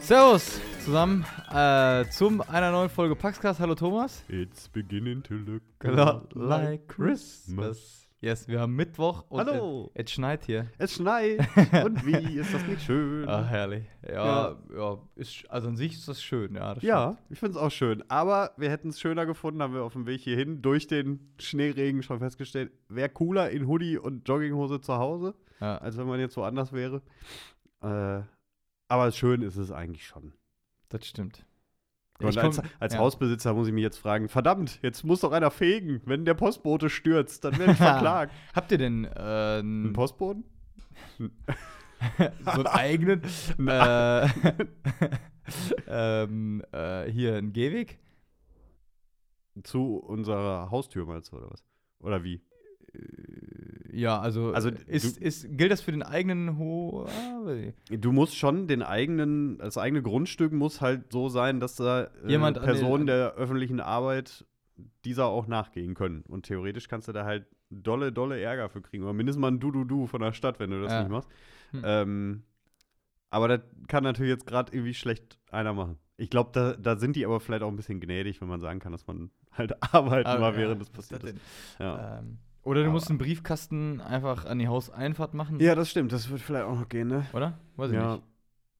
Servus zusammen äh, zum einer neuen Folge Paxcast. Hallo Thomas. It's beginning to look a lot like Christmas. Yes, wir haben Mittwoch und Hallo. Es, es schneit hier. Es schneit. und wie ist das nicht schön? Ach, herrlich. Ja, ja, ja ist, also an sich ist das schön, ja. Das ja, ich finde es auch schön. Aber wir hätten es schöner gefunden, haben wir auf dem Weg hierhin durch den Schneeregen schon festgestellt. Wäre cooler in Hoodie und Jogginghose zu Hause, ja. als wenn man jetzt woanders wäre. Äh, aber schön ist es eigentlich schon. Das stimmt. Und als, als ja. Hausbesitzer muss ich mich jetzt fragen, verdammt, jetzt muss doch einer fegen. Wenn der Postbote stürzt, dann werde ich verklagt. Habt ihr denn äh, einen Postboten? so einen eigenen? äh, ähm, äh, hier ein Gehweg? Zu unserer Haustür meinst du, oder was? Oder wie? Äh, ja, also, also ist, du, ist, gilt das für den eigenen Ho Du musst schon den eigenen, das eigene Grundstück muss halt so sein, dass da äh, Personen der öffentlichen Arbeit dieser auch nachgehen können. Und theoretisch kannst du da halt dolle, dolle Ärger für kriegen. Oder mindestens mal ein Du-Du-Du von der Stadt, wenn du das ja. nicht machst. Hm. Ähm, aber das kann natürlich jetzt gerade irgendwie schlecht einer machen. Ich glaube, da, da sind die aber vielleicht auch ein bisschen gnädig, wenn man sagen kann, dass man halt arbeiten ah, war, ja, während das passiert ist. Ja. Ähm, oder du musst einen Briefkasten einfach an die Hauseinfahrt machen. Ja, das stimmt. Das wird vielleicht auch noch gehen, ne? Oder? Weiß ich ja. nicht.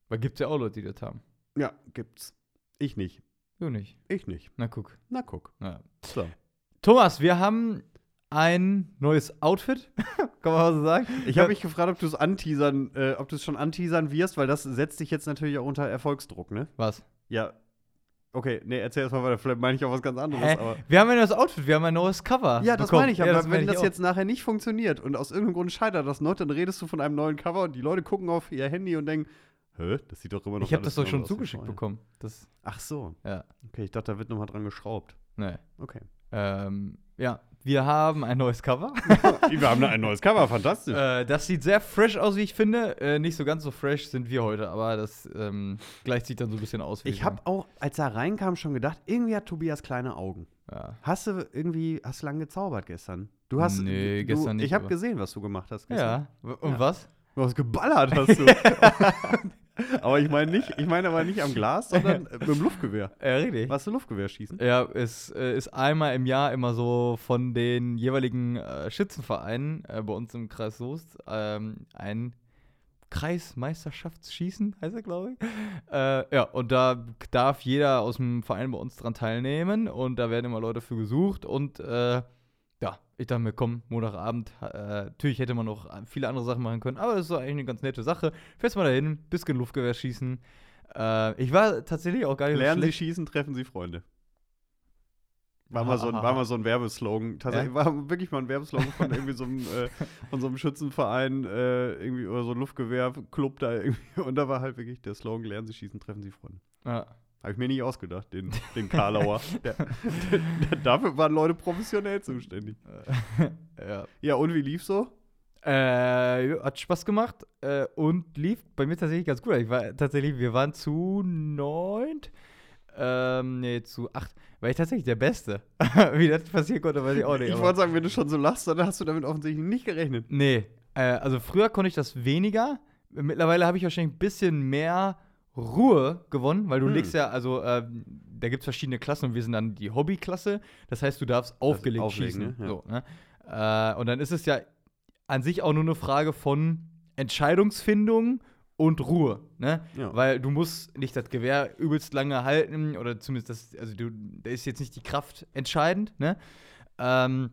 Weil gibt's ja auch Leute, die das haben. Ja, gibt's. Ich nicht. Du nicht. Ich nicht. Na guck. Na guck. Ja. So. Thomas, wir haben ein neues Outfit, kann man mal so sagen. Ich habe mich gefragt, ob du es anteasern, äh, ob du es schon anteasern wirst, weil das setzt dich jetzt natürlich auch unter Erfolgsdruck, ne? Was? Ja, Okay, nee, erzähl erst mal weiter. Vielleicht meine ich auch was ganz anderes. Hä? wir haben ein neues Outfit, wir haben ein neues Cover. Ja, das bekommen. meine ich. Aber ja, wenn das jetzt nachher nicht funktioniert und aus irgendeinem Grund scheitert das noch, dann redest du von einem neuen Cover und die Leute gucken auf ihr Handy und denken, hä, das sieht doch immer noch Ich habe das doch schon zugeschickt bekommen. Das, Ach so. Ja. Okay, ich dachte, da wird nochmal dran geschraubt. Nee. Okay. Ähm, ja, wir haben ein neues Cover. wir haben ein neues Cover, fantastisch. Äh, das sieht sehr fresh aus, wie ich finde. Äh, nicht so ganz so fresh sind wir heute, aber das ähm, gleich sieht dann so ein bisschen aus. Wie ich habe auch, als er reinkam, schon gedacht, irgendwie hat Tobias kleine Augen. Ja. Hast du irgendwie, hast du lange gezaubert gestern? Du hast, nee, du, gestern nicht. Ich habe gesehen, was du gemacht hast gestern. Ja, und ja. was? Du hast geballert, hast du. aber ich meine nicht, ich meine aber nicht am Glas, sondern mit dem Luftgewehr. Ja, richtig. Was du Luftgewehr schießen? Ja, es äh, ist einmal im Jahr immer so von den jeweiligen äh, Schützenvereinen äh, bei uns im Kreis Soest ähm, ein Kreismeisterschaftsschießen, heißt er, glaube ich. Äh, ja, und da darf jeder aus dem Verein bei uns dran teilnehmen und da werden immer Leute für gesucht und äh, ja, ich dachte mir, komm, Montagabend, äh, natürlich hätte man noch viele andere Sachen machen können, aber es ist eigentlich eine ganz nette Sache. Fährst mal dahin, bisschen Luftgewehr schießen. Äh, ich war tatsächlich auch gar nicht Lernen so Sie schießen, treffen Sie Freunde. War mal, so ein, war mal so ein Werbeslogan. Tatsächlich ja? war wirklich mal ein Werbeslogan von irgendwie so einem, äh, von so einem Schützenverein, äh, irgendwie, oder so ein Luftgewehrclub da irgendwie. Und da war halt wirklich der Slogan: Lernen Sie schießen, treffen Sie Freunde. Ja. Habe ich mir nicht ausgedacht, den, den Karlauer. ja. Dafür waren Leute professionell zuständig. ja. ja, und wie lief so? Äh, hat Spaß gemacht äh, und lief bei mir tatsächlich ganz gut. Ich war tatsächlich, wir waren zu neunt, ähm, nee, zu acht. War ich tatsächlich der Beste. wie das passieren konnte, weiß ich auch nicht. Ich wollte sagen, wenn du schon so lachst, dann hast du damit offensichtlich nicht gerechnet. Nee, äh, also früher konnte ich das weniger. Mittlerweile habe ich wahrscheinlich ein bisschen mehr Ruhe gewonnen, weil du hm. legst ja, also äh, da gibt es verschiedene Klassen und wir sind dann die Hobbyklasse. Das heißt, du darfst aufgelegt auflegen, schießen. Ne? Ja. So, ne? äh, und dann ist es ja an sich auch nur eine Frage von Entscheidungsfindung und Ruhe, ne? Ja. Weil du musst nicht das Gewehr übelst lange halten oder zumindest das, also du, da ist jetzt nicht die Kraft entscheidend, ne? Ähm,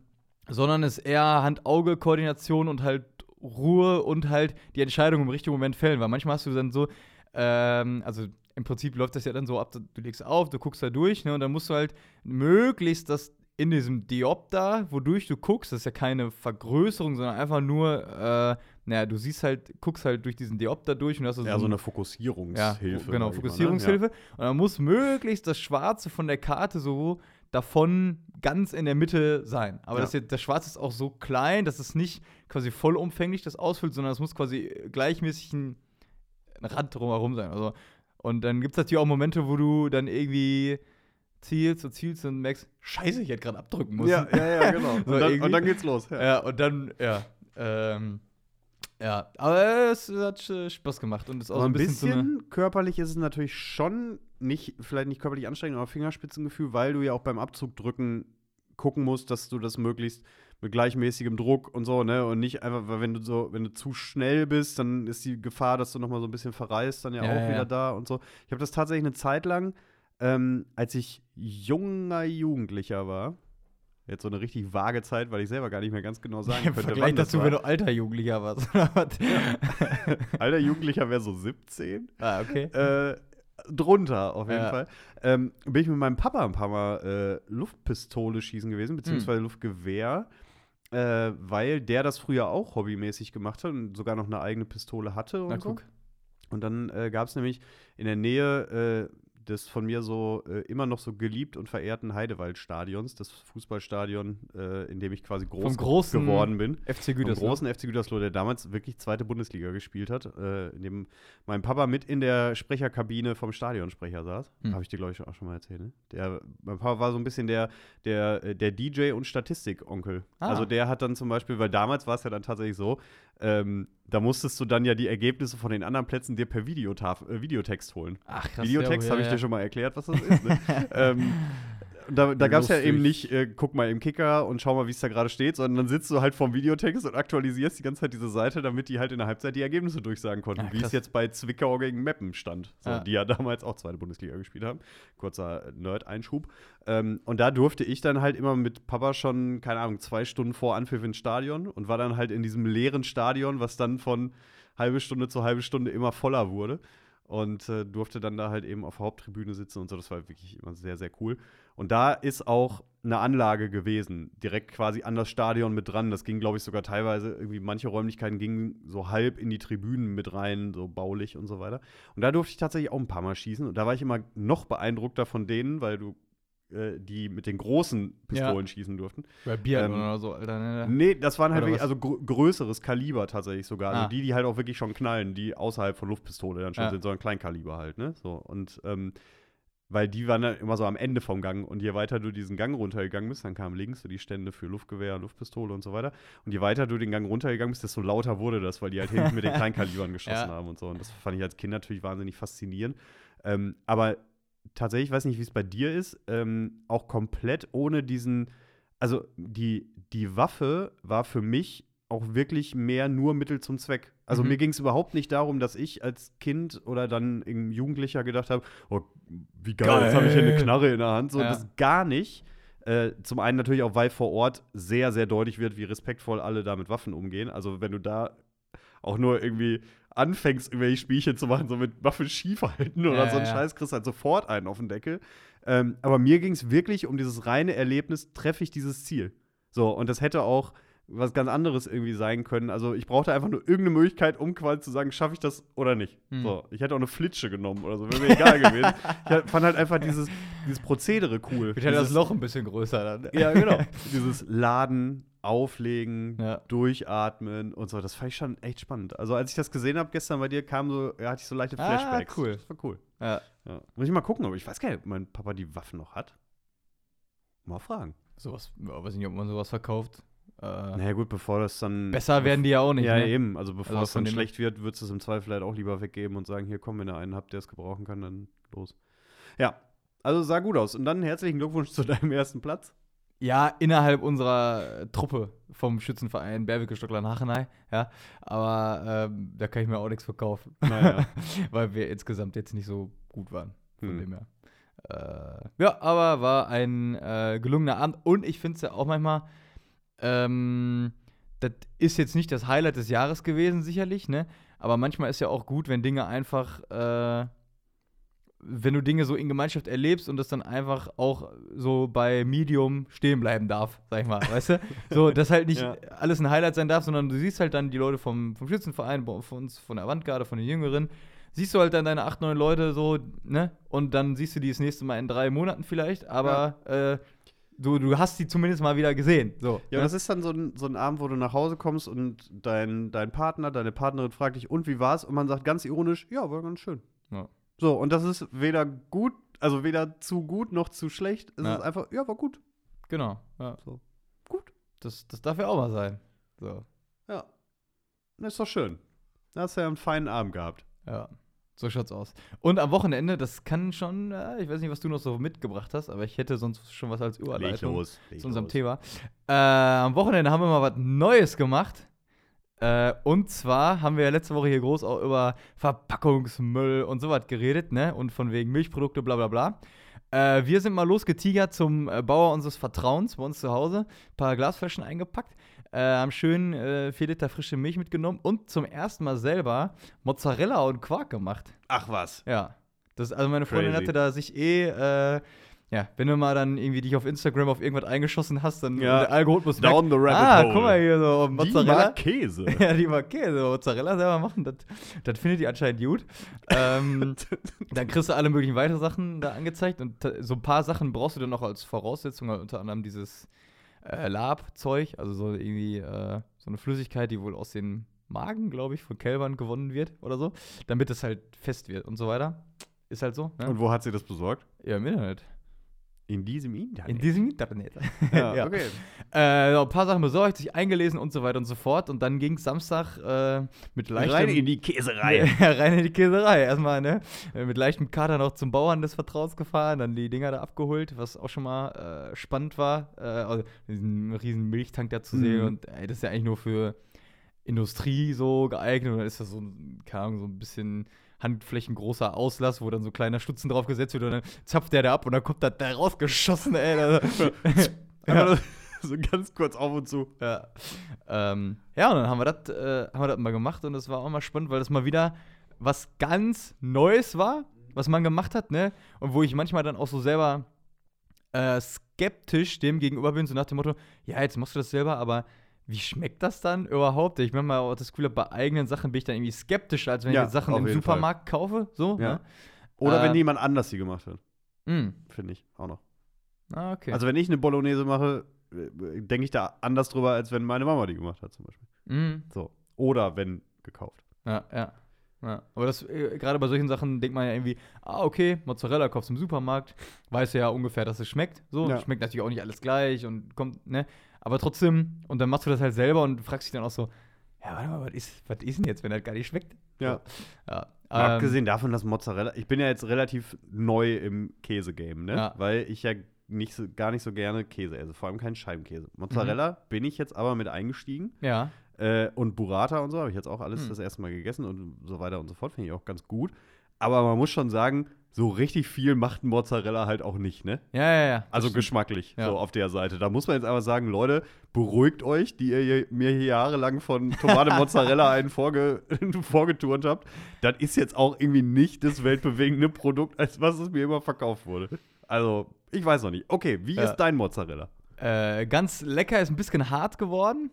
sondern es ist eher Hand-Auge-Koordination und halt Ruhe und halt die Entscheidung im richtigen Moment fällen. Weil manchmal hast du dann so, ähm, also im Prinzip läuft das ja dann so ab, du legst auf, du guckst da durch, ne, und dann musst du halt möglichst das in diesem Diopter, wodurch du guckst, das ist ja keine Vergrößerung, sondern einfach nur, äh, naja, du siehst halt, guckst halt durch diesen Diopter durch und hast so, ja, so eine Fokussierungshilfe. Ja, genau, Fokussierungshilfe. Mal, ne? ja. Und dann muss möglichst das Schwarze von der Karte so davon ganz in der Mitte sein. Aber Ja. das, jetzt- das Schwarz ist auch so klein, dass es nicht quasi vollumfänglich das ausfüllt, sondern es muss quasi gleichmäßig ein, ein Rand drumherum sein. Also, und dann gibt es natürlich auch Momente, wo du dann irgendwie zielst und zielst und merkst, scheiße, ich hätte gerade abdrücken müssen. Ja, ja, ja, genau. So und, dann, und dann geht's los. Ja. Ja, und dann, ja. Ähm, ja, aber es hat äh, Spaß gemacht und ist auch Aber so ein ein bisschen, bisschen, körperlich ist es natürlich schon nicht, vielleicht nicht körperlich anstrengend, aber Fingerspitzengefühl, weil du ja auch beim Abzug drücken gucken musst, dass du das möglichst mit gleichmäßigem Druck und so, ne? Und nicht einfach, weil wenn du so, wenn du zu schnell bist, dann ist die Gefahr, dass du noch mal so ein bisschen verreist, dann ja, Ja, auch ja, wieder da und so. Ich habe das tatsächlich eine Zeit lang, ähm, als ich junger Jugendlicher war, jetzt so eine richtig vage Zeit, weil ich selber gar nicht mehr ganz genau sagen könnte, Vergleich dazu, war. wenn du alter Jugendlicher warst. Alter Jugendlicher wäre so 17. ah, okay. äh, drunter auf jeden Ja. Fall. Ähm, bin ich mit meinem Papa ein paar Mal äh, Luftpistole schießen gewesen, beziehungsweise Hm. Luftgewehr, äh, weil der das früher auch hobbymäßig gemacht hat und sogar noch eine eigene Pistole hatte und Na, so. Und dann äh, gab es nämlich in der Nähe äh, des von mir so äh, immer noch so geliebt und verehrten Heidewaldstadions, das Fußballstadion, äh, in dem ich quasi groß Vom großen geworden bin. FC Vom Gütersloh. großen FC Gütersloh, der damals wirklich zweite Bundesliga gespielt hat, äh, in dem mein Papa mit in der Sprecherkabine vom Stadionsprecher saß. Hm. Habe ich dir, glaube ich, auch schon mal erzählt. Ne? Der, mein Papa war so ein bisschen der, der, äh, der DJ und Statistik-Onkel. Ah. Also der hat dann zum Beispiel, weil damals war es ja dann tatsächlich so, ähm, da musstest du dann ja die Ergebnisse von den anderen Plätzen dir per Videotaf äh, Videotext holen. Ach, krass. Videotext ja, habe ich ja. dir schon mal erklärt, was das ist. Ne? ähm, da da gab es ja eben nicht, äh, guck mal im Kicker und schau mal, wie es da gerade steht, sondern dann sitzt du halt vorm Videotext und aktualisierst die ganze Zeit diese Seite, damit die halt in der Halbzeit die Ergebnisse durchsagen konnten, Ah, wie es jetzt bei Zwickau gegen Meppen stand, so, Ah. die ja damals auch zweite Bundesliga gespielt haben. Kurzer äh, Nerd-Einschub. Ähm, und da durfte ich dann halt immer mit Papa schon, keine Ahnung, zwei Stunden vor Anpfiff ins Stadion und war dann halt in diesem leeren Stadion, was dann von halbe Stunde zu halbe Stunde immer voller wurde und äh, durfte dann da halt eben auf Haupttribüne sitzen und so. Das war wirklich immer sehr, sehr cool. Und da ist auch eine Anlage gewesen, direkt quasi an das Stadion mit dran. Das ging, glaube ich, sogar teilweise irgendwie, manche Räumlichkeiten gingen so halb in die Tribünen mit rein, so baulich und so weiter. Und da durfte ich tatsächlich auch ein paar Mal schießen. Und da war ich immer noch beeindruckter von denen, weil du äh, die mit den großen Pistolen schießen durften. Bei Bier Ähm, oder so, Alter. Ne? Nee, das waren halt wirklich, also gr größeres Kaliber tatsächlich sogar. Also Ah. die, die halt auch wirklich schon knallen, die außerhalb von Luftpistole dann schon Ja. sind, sondern Kleinkaliber halt, ne? So, und ähm, weil die waren dann immer so am Ende vom Gang und je weiter du diesen Gang runtergegangen bist, dann kamen links so die Stände für Luftgewehr, Luftpistole und so weiter. Und je weiter du den Gang runtergegangen bist, desto lauter wurde das, weil die halt hinten mit den Kleinkalibern geschossen Ja. haben und so. Und das fand ich als Kind natürlich wahnsinnig faszinierend. Ähm, aber tatsächlich, ich weiß nicht, wie es bei dir ist, ähm, auch komplett ohne diesen, also die, die Waffe war für mich auch wirklich mehr nur Mittel zum Zweck. Also Mhm. mir ging es überhaupt nicht darum, dass ich als Kind oder dann im Jugendlicher gedacht habe, oh, wie geil, jetzt habe ich hier eine Geil. Knarre in der Hand. So, Ja. das gar nicht. Äh, zum einen natürlich auch, weil vor Ort sehr, sehr deutlich wird, wie respektvoll alle da mit Waffen umgehen. Also wenn du da auch nur irgendwie anfängst, irgendwelche Spielchen zu machen, so mit Waffen schief halten oder Ja, so ein ja. Scheiß, kriegst halt sofort einen auf den Deckel. Ähm, aber mir ging es wirklich um dieses reine Erlebnis, treffe ich dieses Ziel. So, und das hätte auch was ganz anderes irgendwie sein können. Also ich brauchte einfach nur irgendeine Möglichkeit, um quasi zu sagen, schaffe ich das oder nicht. Hm. So, ich hätte auch eine Flitsche genommen oder so, wäre mir egal gewesen. Ich fand halt einfach dieses, dieses Prozedere cool. Ich hätte das Dieses- Loch ein bisschen größer dann. ja, genau. Dieses Laden, Auflegen, Ja. Durchatmen und so. Das fand ich schon echt spannend. Also, als ich das gesehen habe gestern bei dir, kam so, ja, hatte ich so leichte Ah, Flashbacks. cool. Das war cool. Ja. Ja. Muss ich mal gucken, aber ich weiß gar nicht, ob mein Papa die Waffen noch hat. Mal fragen. Sowas, weiß nicht, ob man sowas verkauft. Äh, Naja, gut, bevor das dann. besser werden die ja auch nicht. Ja, ne? eben. Also, bevor Also es dann schlecht wird, würdest du es im Zweifel halt auch lieber weggeben und sagen: Hier, komm, wenn ihr einen habt, der es gebrauchen kann, dann los. Ja. Also sah gut aus. Und dann herzlichen Glückwunsch zu deinem ersten Platz. Ja, innerhalb unserer äh, Truppe vom Schützenverein Berwicke Stockler Hachenei, ja. Aber ähm, da kann ich mir auch nichts verkaufen. Naja. Weil wir insgesamt jetzt nicht so gut waren. Von Hm. dem her. Äh, ja, aber war ein äh, gelungener Abend. Und ich finde es ja auch manchmal, ähm, das ist jetzt nicht das Highlight des Jahres gewesen, sicherlich, ne? Aber manchmal ist ja auch gut, wenn Dinge einfach, äh, wenn du Dinge so in Gemeinschaft erlebst und das dann einfach auch so bei Medium stehen bleiben darf, sag ich mal, weißt du? So, dass halt nicht Ja. alles ein Highlight sein darf, sondern du siehst halt dann die Leute vom, vom Schützenverein, von uns, von der Avantgarde, von den Jüngeren, siehst du halt dann deine acht, neun Leute so, ne? Und dann siehst du die das nächste Mal in drei Monaten vielleicht, aber äh, du, du hast sie zumindest mal wieder gesehen. So, ja, ne? das ist dann so ein, so ein Abend, wo du nach Hause kommst und dein, dein Partner, deine Partnerin fragt dich, und wie war's? Und man sagt ganz ironisch, ja, war ganz schön. Ja. So, und das ist weder gut, also weder zu gut noch zu schlecht. Es ja. ist einfach, ja, war gut. Genau, ja. So. Gut. Das, das darf ja auch mal sein. So. Ja. Das ist doch schön. Da hast du ja einen feinen Abend gehabt. Ja. So schaut's aus. Und am Wochenende, das kann schon, äh, ich weiß nicht, was du noch so mitgebracht hast, aber ich hätte sonst schon was als Überleitung los, zu unserem los. Thema. Äh, am Wochenende haben wir mal was Neues gemacht. Äh, und zwar haben wir ja letzte Woche hier groß auch über Verpackungsmüll und sowas geredet, ne? Und von wegen Milchprodukte, bla bla bla. Äh, wir sind mal losgetigert zum äh, Bauer unseres Vertrauens bei uns zu Hause. Ein paar Glasflaschen eingepackt äh, haben schön äh, 4 Liter frische Milch mitgenommen und zum ersten Mal selber Mozzarella und Quark gemacht. Ach was. Ja. Das, also meine Freundin Crazy. hatte da sich eh, äh, ja, wenn du mal dann irgendwie dich auf Instagram auf irgendwas eingeschossen hast, dann ja. der Algorithmus Down merkt, the rabbit ah, hole. guck mal hier so Mozzarella. Die mag Käse. ja, die mag Käse. Mozzarella selber machen, das, das findet die anscheinend gut. ähm, dann kriegst du alle möglichen weitere Sachen da angezeigt und so ein paar Sachen brauchst du dann noch als Voraussetzung, unter anderem dieses äh, Lab-Zeug, also so irgendwie äh, so eine Flüssigkeit, die wohl aus den Magen, glaube ich, von Kälbern gewonnen wird oder so, damit es halt fest wird und so weiter. Ist halt so. Ne? Und wo hat sie das besorgt? Ja, im Internet. In diesem Internet. In diesem Internet. Ja, ja. okay. Äh, ein paar Sachen besorgt, sich eingelesen und so weiter und so fort. Und dann ging es Samstag äh, mit leichtem. Rein in die Käserei. ja, rein in die Käserei. Erstmal, ne? Äh, mit leichtem Kater noch zum Bauern des Vertrauens gefahren, dann die Dinger da abgeholt, was auch schon mal äh, spannend war. Äh, also diesen riesen Milchtank da zu mhm. sehen. Und ey, das ist ja eigentlich nur für Industrie so geeignet. Und dann ist das so, keine Ahnung, so ein bisschen handflächengroßer Auslass, wo dann so kleiner Stutzen drauf gesetzt wird und dann zapft der da ab und dann kommt da, da rausgeschossen, ey. ja. so ganz kurz auf und zu. Ja. Ähm, ja, und dann haben wir das äh, haben wir das mal gemacht und das war auch mal spannend, weil das mal wieder was ganz Neues war, was man gemacht hat, ne? Und wo ich manchmal dann auch so selber äh, skeptisch dem gegenüber bin, so nach dem Motto, ja, jetzt machst du das selber, aber wie schmeckt das dann überhaupt? Ich manchmal auch das Gefühl, bei eigenen Sachen bin ich dann irgendwie skeptischer, als wenn ja, ich Sachen im Supermarkt Fall. kaufe. So, ja. ne? Oder äh, wenn jemand anders sie gemacht hat. Mm. Finde ich auch noch. Ah, okay. Also wenn ich eine Bolognese mache, äh, denke ich da anders drüber, als wenn meine Mama die gemacht hat, zum Beispiel. Mm. So. Oder wenn gekauft. Ja, ja. Ja, aber das, äh, gerade bei solchen Sachen denkt man ja irgendwie, ah, okay, Mozzarella kaufst du im Supermarkt, weißt ja ungefähr, dass es schmeckt. So, ja. schmeckt natürlich auch nicht alles gleich und kommt, ne? Aber trotzdem, und dann machst du das halt selber und fragst dich dann auch so, ja, warte mal, was ist, was ist denn jetzt, wenn das gar nicht schmeckt? Ja. ja. Ähm, Abgesehen davon, dass Mozzarella, ich bin ja jetzt relativ neu im Käse-Game, ne? Ja. Weil ich ja nicht so, gar nicht so gerne Käse esse, vor allem keinen Scheibenkäse. Mozzarella mhm. bin ich jetzt aber mit eingestiegen. Ja. Äh, und Burrata und so habe ich jetzt auch alles mhm. das erste Mal gegessen und so weiter und so fort. Finde ich auch ganz gut. Aber man muss schon sagen, so richtig viel macht Mozzarella halt auch nicht, ne? Ja, ja, ja. Also geschmacklich, ja. so auf der Seite. Da muss man jetzt aber sagen, Leute, beruhigt euch, die ihr mir hier jahrelang von Tomate Mozzarella einen vorge vorgeturnt habt. Das ist jetzt auch irgendwie nicht das weltbewegende Produkt, als was es mir immer verkauft wurde. Also, ich weiß noch nicht. Okay, wie ja. ist dein Mozzarella? Äh, ganz lecker, ist ein bisschen hart geworden.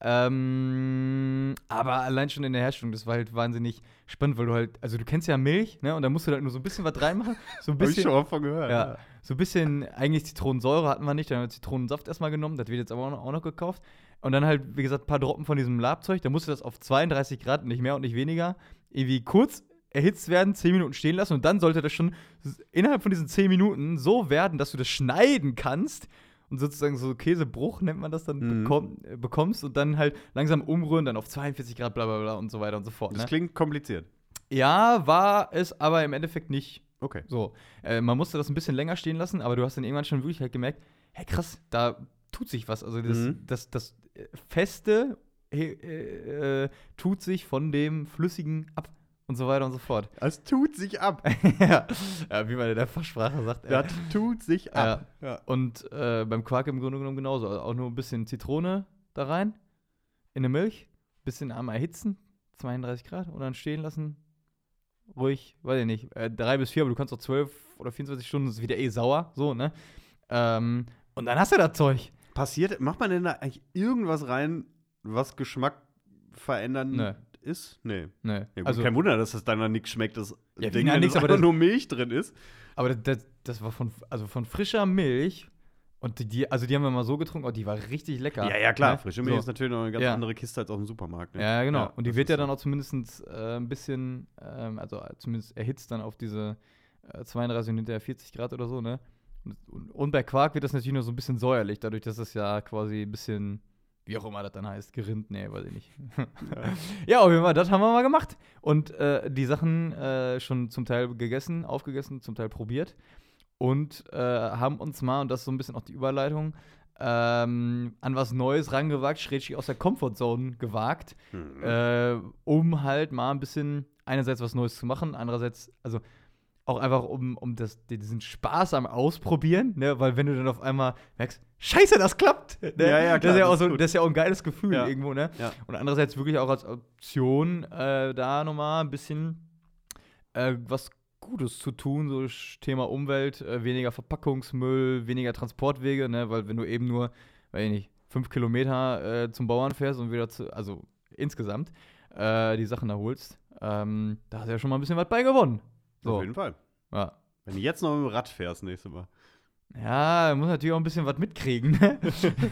Ähm, aber allein schon in der Herstellung, das war halt wahnsinnig spannend, weil du halt, also du kennst ja Milch, ne? Und da musst du halt nur so ein bisschen was reinmachen. So ein bisschen. Hab ich schon mal von gehört. Ja, ja. So ein bisschen, eigentlich Zitronensäure hatten wir nicht, dann haben wir Zitronensaft erstmal genommen, das wird jetzt aber auch noch, auch noch gekauft. Und dann halt, wie gesagt, ein paar Droppen von diesem Labzeug, da musst du das auf 32 Grad, nicht mehr und nicht weniger, irgendwie kurz erhitzt werden, 10 Minuten stehen lassen und dann sollte das schon innerhalb von diesen 10 Minuten so werden, dass du das schneiden kannst und sozusagen so Käsebruch nennt man das dann mhm. bekomm, äh, bekommst und dann halt langsam umrühren, dann auf 42 Grad, bla bla bla und so weiter und so fort. Das ne? klingt kompliziert. Ja, war es aber im Endeffekt nicht. Okay. So, äh, man musste das ein bisschen länger stehen lassen, aber du hast dann irgendwann schon wirklich halt gemerkt, hey krass, da tut sich was. Also das, mhm. das, das, das Feste äh, äh, tut sich von dem Flüssigen ab und so weiter und so fort. Es tut sich ab. ja. ja. wie man in der Fachsprache sagt. Äh, das tut sich ab. Ja. ja. Und äh, beim Quark im Grunde genommen genauso. Also auch nur ein bisschen Zitrone da rein, in eine Milch, bisschen einmal erhitzen, 32 Grad und dann stehen lassen. Ruhig, weiß ich nicht, äh, drei bis vier, aber du kannst auch zwölf oder 24 Stunden, das ist wieder eh sauer, so, ne? Ähm, und dann hast du das Zeug. Passiert, macht man denn da eigentlich irgendwas rein, was Geschmack verändern nee ist? Nee. Nee. Ja, gut, also, kein Wunder, dass das dann noch nichts schmeckt, dass ja, Ding, nichts, aber nur Milch drin ist. Aber das, das, war von, also von frischer Milch Und die, also die haben wir mal so getrunken, oh, die war richtig lecker. Ja, ja, klar. Ne? Frische Milch so. ist natürlich noch eine ganz ja. andere Kiste als auf dem Supermarkt. Ne? Ja, genau. Ja, und die wird ja dann auch zumindest äh, ein bisschen, ähm, also zumindest erhitzt dann auf diese äh, 32 und hinterher 40 Grad oder so, ne? Und, und, bei Quark wird das natürlich nur so ein bisschen säuerlich, dadurch, dass es ja quasi ein bisschen, wie auch immer das dann heißt, gerinnt, nee, weiß ich nicht. ja, auf jeden Fall, das haben wir mal gemacht. Und äh, die Sachen äh, schon zum Teil gegessen, aufgegessen, zum Teil probiert. Und äh, haben uns mal, und das ist so ein bisschen auch die Überleitung, ähm, an was Neues rangewagt, schräg aus der Comfortzone gewagt, mhm. Äh, um halt mal ein bisschen einerseits was Neues zu machen, andererseits, also auch einfach um, um das, diesen Spaß am Ausprobieren, ne? weil wenn du dann auf einmal merkst, scheiße, das klappt. Ne? Ja, ja, klar, das, ist ja auch so, das ist ja auch ein geiles Gefühl ja. irgendwo, ne? Ja. Und andererseits wirklich auch als Option äh, da nochmal ein bisschen äh, was Gutes zu tun, so Thema Umwelt, äh, weniger Verpackungsmüll, weniger Transportwege, ne? weil wenn du eben nur, weiß ich nicht, fünf Kilometer äh, zum Bauern fährst und wieder zu, also insgesamt, äh, die Sachen da holst, ähm, da hast du ja schon mal ein bisschen was bei gewonnen. So. Auf jeden Fall. Ja. Wenn du jetzt noch mit dem Rad fährst, nächstes Mal. Ja, muss natürlich auch ein bisschen was mitkriegen. Ne?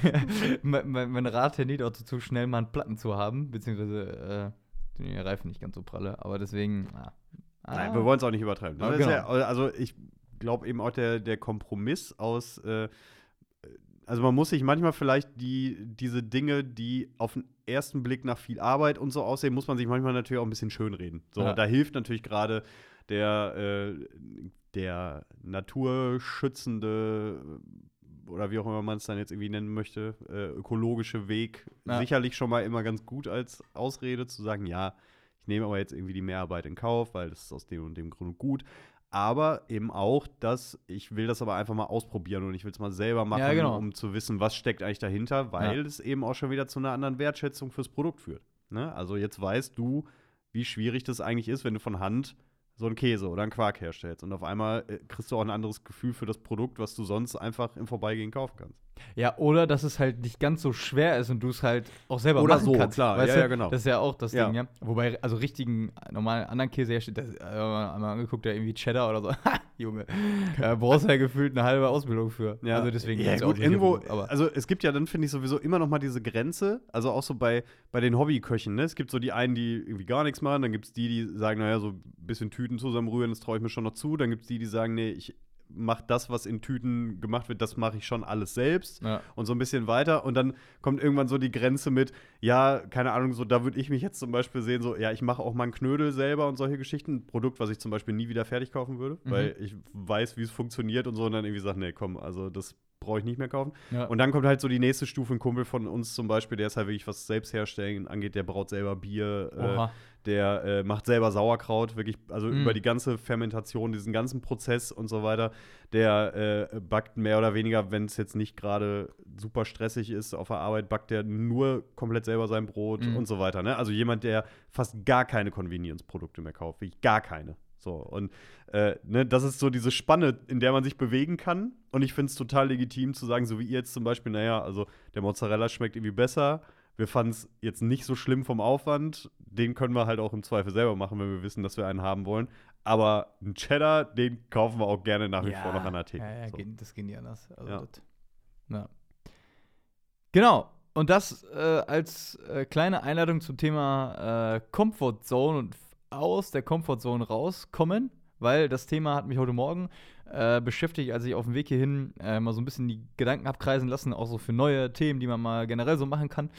mein, mein, mein Rad tendiert auch dazu, schnell mal einen Platten zu haben, beziehungsweise äh, die Reifen nicht ganz so pralle, aber deswegen. Ah, Nein, wir wollen es auch nicht übertreiben. Genau. Ja, also ich glaube eben auch der, der Kompromiss aus, äh, also man muss sich manchmal vielleicht die, diese Dinge, die auf den ersten Blick nach viel Arbeit und so aussehen, muss man sich manchmal natürlich auch ein bisschen schönreden. So, ja. da hilft natürlich gerade der, äh, der naturschützende oder wie auch immer man es dann jetzt irgendwie nennen möchte, äh, ökologische Weg ja. sicherlich schon mal immer ganz gut als Ausrede zu sagen, ja, ich nehme aber jetzt irgendwie die Mehrarbeit in Kauf, weil das ist aus dem und dem Grund gut. Aber eben auch, dass ich will das aber einfach mal ausprobieren und ich will es mal selber machen, ja, genau. um zu wissen, was steckt eigentlich dahinter, weil ja. es eben auch schon wieder zu einer anderen Wertschätzung fürs Produkt führt. Ne? Also jetzt weißt du, wie schwierig das eigentlich ist, wenn du von Hand so einen Käse oder einen Quark herstellst. Und auf einmal äh, kriegst du auch ein anderes Gefühl für das Produkt, was du sonst einfach im Vorbeigehen kaufen kannst. Ja, oder dass es halt nicht ganz so schwer ist und du es halt auch selber oder machen so, kannst. klar, weißt ja, du? ja, genau. Das ist ja auch das ja. Ding, ja. Wobei, also richtigen, normalen anderen Käse herstellt, das, äh, einmal angeguckt, der irgendwie Cheddar oder so. Ha, Junge, äh, brauchst ja gefühlt eine halbe Ausbildung für. Ja. Also deswegen ja, gut, irgendwo, aber also es gibt ja dann, finde ich, sowieso immer noch mal diese Grenze, also auch so bei, bei den Hobbyköchen, ne? Es gibt so die einen, die irgendwie gar nichts machen, dann gibt es die, die sagen, naja, so ein bisschen Tüten zusammenrühren, das traue ich mir schon noch zu. Dann gibt es die, die sagen, nee, ich mache das, was in Tüten gemacht wird, das mache ich schon alles selbst ja. und so ein bisschen weiter. Und dann kommt irgendwann so die Grenze mit, ja, keine Ahnung, so da würde ich mich jetzt zum Beispiel sehen, so, ja, ich mache auch mal einen Knödel selber und solche Geschichten. Ein Produkt, was ich zum Beispiel nie wieder fertig kaufen würde, mhm. weil ich weiß, wie es funktioniert und so und dann irgendwie sage, nee, komm, also das brauche ich nicht mehr kaufen. Ja. Und dann kommt halt so die nächste Stufe, ein Kumpel von uns zum Beispiel, der ist halt wirklich was selbst herstellen angeht, der braut selber Bier, äh, der äh, macht selber Sauerkraut, wirklich, also mhm. über die ganze Fermentation, diesen ganzen Prozess und so weiter. Der äh, backt mehr oder weniger, wenn es jetzt nicht gerade super stressig ist auf der Arbeit, backt der nur komplett selber sein Brot mhm. und so weiter. Ne? Also jemand, der fast gar keine Convenience-Produkte mehr kauft, wirklich gar keine. So, und äh, ne, das ist so diese Spanne, in der man sich bewegen kann. Und ich finde es total legitim zu sagen, so wie ihr jetzt zum Beispiel, naja, also der Mozzarella schmeckt irgendwie besser. Wir fanden es jetzt nicht so schlimm vom Aufwand. Den können wir halt auch im Zweifel selber machen, wenn wir wissen, dass wir einen haben wollen. Aber einen Cheddar, den kaufen wir auch gerne nach wie ja, vor noch an der Theke. Ja, ja, so. das geht nicht anders. Also ja. Das, ja. Genau. Und das äh, als äh, kleine Einladung zum Thema äh, Comfort Zone und aus der Comfortzone rauskommen, weil das Thema hat mich heute Morgen äh, beschäftigt, als ich auf dem Weg hierhin äh, mal so ein bisschen die Gedanken abkreisen lassen, auch so für neue Themen, die man mal generell so machen kann.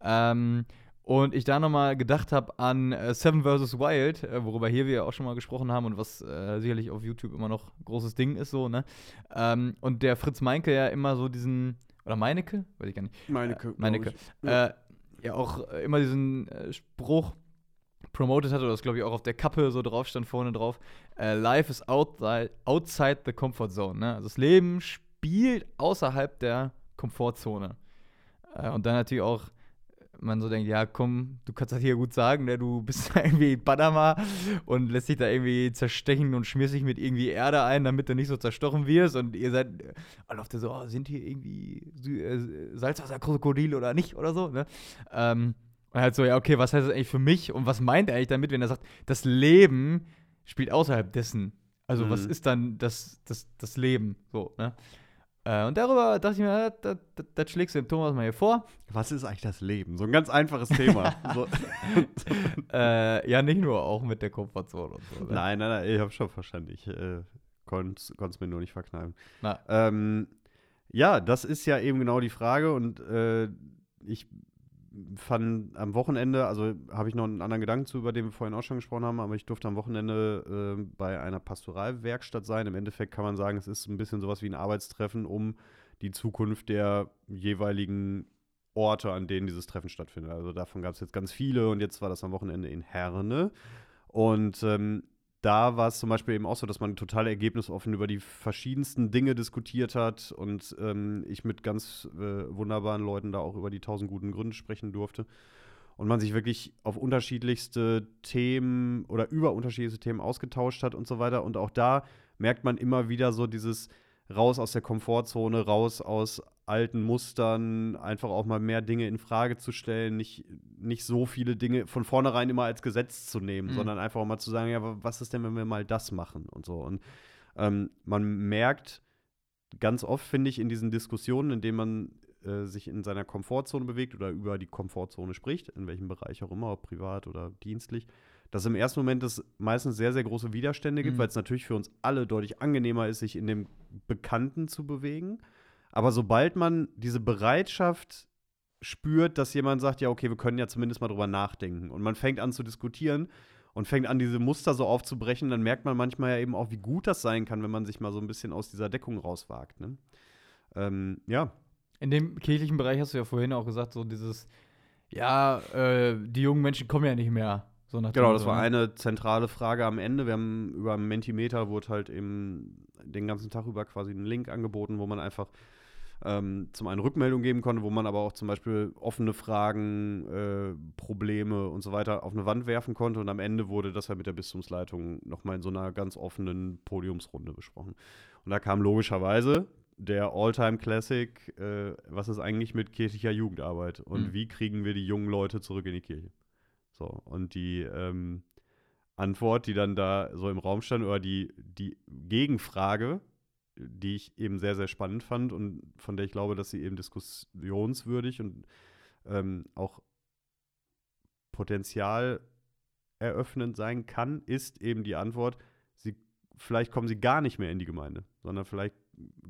Ähm, und ich da nochmal gedacht habe an äh, Seven vs. Wild, äh, worüber hier wir auch schon mal gesprochen haben und was äh, sicherlich auf YouTube immer noch großes Ding ist, so, ne? Ähm, und der Fritz Meinke ja immer so diesen, oder Meinecke? Weiß ich gar nicht. Meinecke. Meinecke. Ja. ja. auch immer diesen Spruch, promoted hat, oder das glaube ich auch auf der Kappe so drauf stand vorne drauf, äh, Life is outside, the comfort zone. Ne? Also das Leben spielt außerhalb der Komfortzone. Äh, und dann natürlich auch, man so denkt, ja komm, du kannst das hier gut sagen, ne? du bist irgendwie in Panama und lässt dich da irgendwie zerstechen und schmierst dich mit irgendwie Erde ein, damit du nicht so zerstochen wirst und ihr seid, und auf der so, oh, sind hier irgendwie äh, Salzwasserkrokodile oder nicht oder so, ne? Ähm, und halt so, ja, okay, was heißt das eigentlich für mich und was meint er eigentlich damit, wenn er sagt, das Leben spielt außerhalb dessen? Also, mhm. was ist dann das, das, das Leben? So, ne? Äh, und darüber dachte ich mir, das, das, das, schlägst du dem Thomas mal hier vor. Was ist eigentlich das Leben? So ein ganz einfaches Thema. äh, ja, nicht nur, auch mit der Komfortzone und so. Ne? Nein, nein, nein, ich habe schon verstanden. Ich äh, konnte es mir nur nicht verkneifen. Ähm, ja, das ist ja eben genau die Frage und äh, ich fand am Wochenende, also habe ich noch einen anderen Gedanken zu, über den wir vorhin auch schon gesprochen haben, aber ich durfte am Wochenende äh, bei einer Pastoralwerkstatt sein. Im Endeffekt kann man sagen, es ist ein bisschen sowas wie ein Arbeitstreffen, um die Zukunft der jeweiligen Orte, an denen dieses Treffen stattfindet. Also davon gab es jetzt ganz viele und jetzt war das am Wochenende in Herne. Und ähm, da war es zum Beispiel eben auch so, dass man total ergebnisoffen über die verschiedensten Dinge diskutiert hat und ähm, ich mit ganz äh, wunderbaren Leuten da auch über die tausend guten Gründe sprechen durfte. Und man sich wirklich auf unterschiedlichste Themen oder über unterschiedlichste Themen ausgetauscht hat und so weiter. Und auch da merkt man immer wieder so dieses raus aus der Komfortzone, raus aus alten Mustern, einfach auch mal mehr Dinge in Frage zu stellen, nicht, nicht so viele Dinge von vornherein immer als Gesetz zu nehmen, mhm. sondern einfach auch mal zu sagen, ja, was ist denn, wenn wir mal das machen und so. Und ähm, man merkt ganz oft, finde ich, in diesen Diskussionen, in denen man äh, sich in seiner Komfortzone bewegt oder über die Komfortzone spricht, in welchem Bereich auch immer, ob privat oder dienstlich, dass im ersten Moment es meistens sehr, sehr große Widerstände gibt, mhm. weil es natürlich für uns alle deutlich angenehmer ist, sich in dem Bekannten zu bewegen. Aber sobald man diese Bereitschaft spürt, dass jemand sagt, ja, okay, wir können ja zumindest mal drüber nachdenken und man fängt an zu diskutieren und fängt an, diese Muster so aufzubrechen, dann merkt man manchmal ja eben auch, wie gut das sein kann, wenn man sich mal so ein bisschen aus dieser Deckung rauswagt. Ne? Ähm, ja. In dem kirchlichen Bereich hast du ja vorhin auch gesagt, so dieses, ja, äh, die jungen Menschen kommen ja nicht mehr. So genau, das war ne? eine zentrale Frage am Ende. Wir haben über Mentimeter wurde halt eben den ganzen Tag über quasi einen Link angeboten, wo man einfach ähm, zum einen Rückmeldung geben konnte, wo man aber auch zum Beispiel offene Fragen, äh, Probleme und so weiter auf eine Wand werfen konnte. Und am Ende wurde das halt mit der Bistumsleitung nochmal in so einer ganz offenen Podiumsrunde besprochen. Und da kam logischerweise der All-Time-Classic, äh, was ist eigentlich mit kirchlicher Jugendarbeit und mhm. wie kriegen wir die jungen Leute zurück in die Kirche? So, und die ähm, Antwort, die dann da so im Raum stand, oder die, die Gegenfrage, die ich eben sehr, sehr spannend fand und von der ich glaube, dass sie eben diskussionswürdig und ähm, auch Potenzial eröffnend sein kann, ist eben die Antwort, sie, vielleicht kommen sie gar nicht mehr in die Gemeinde, sondern vielleicht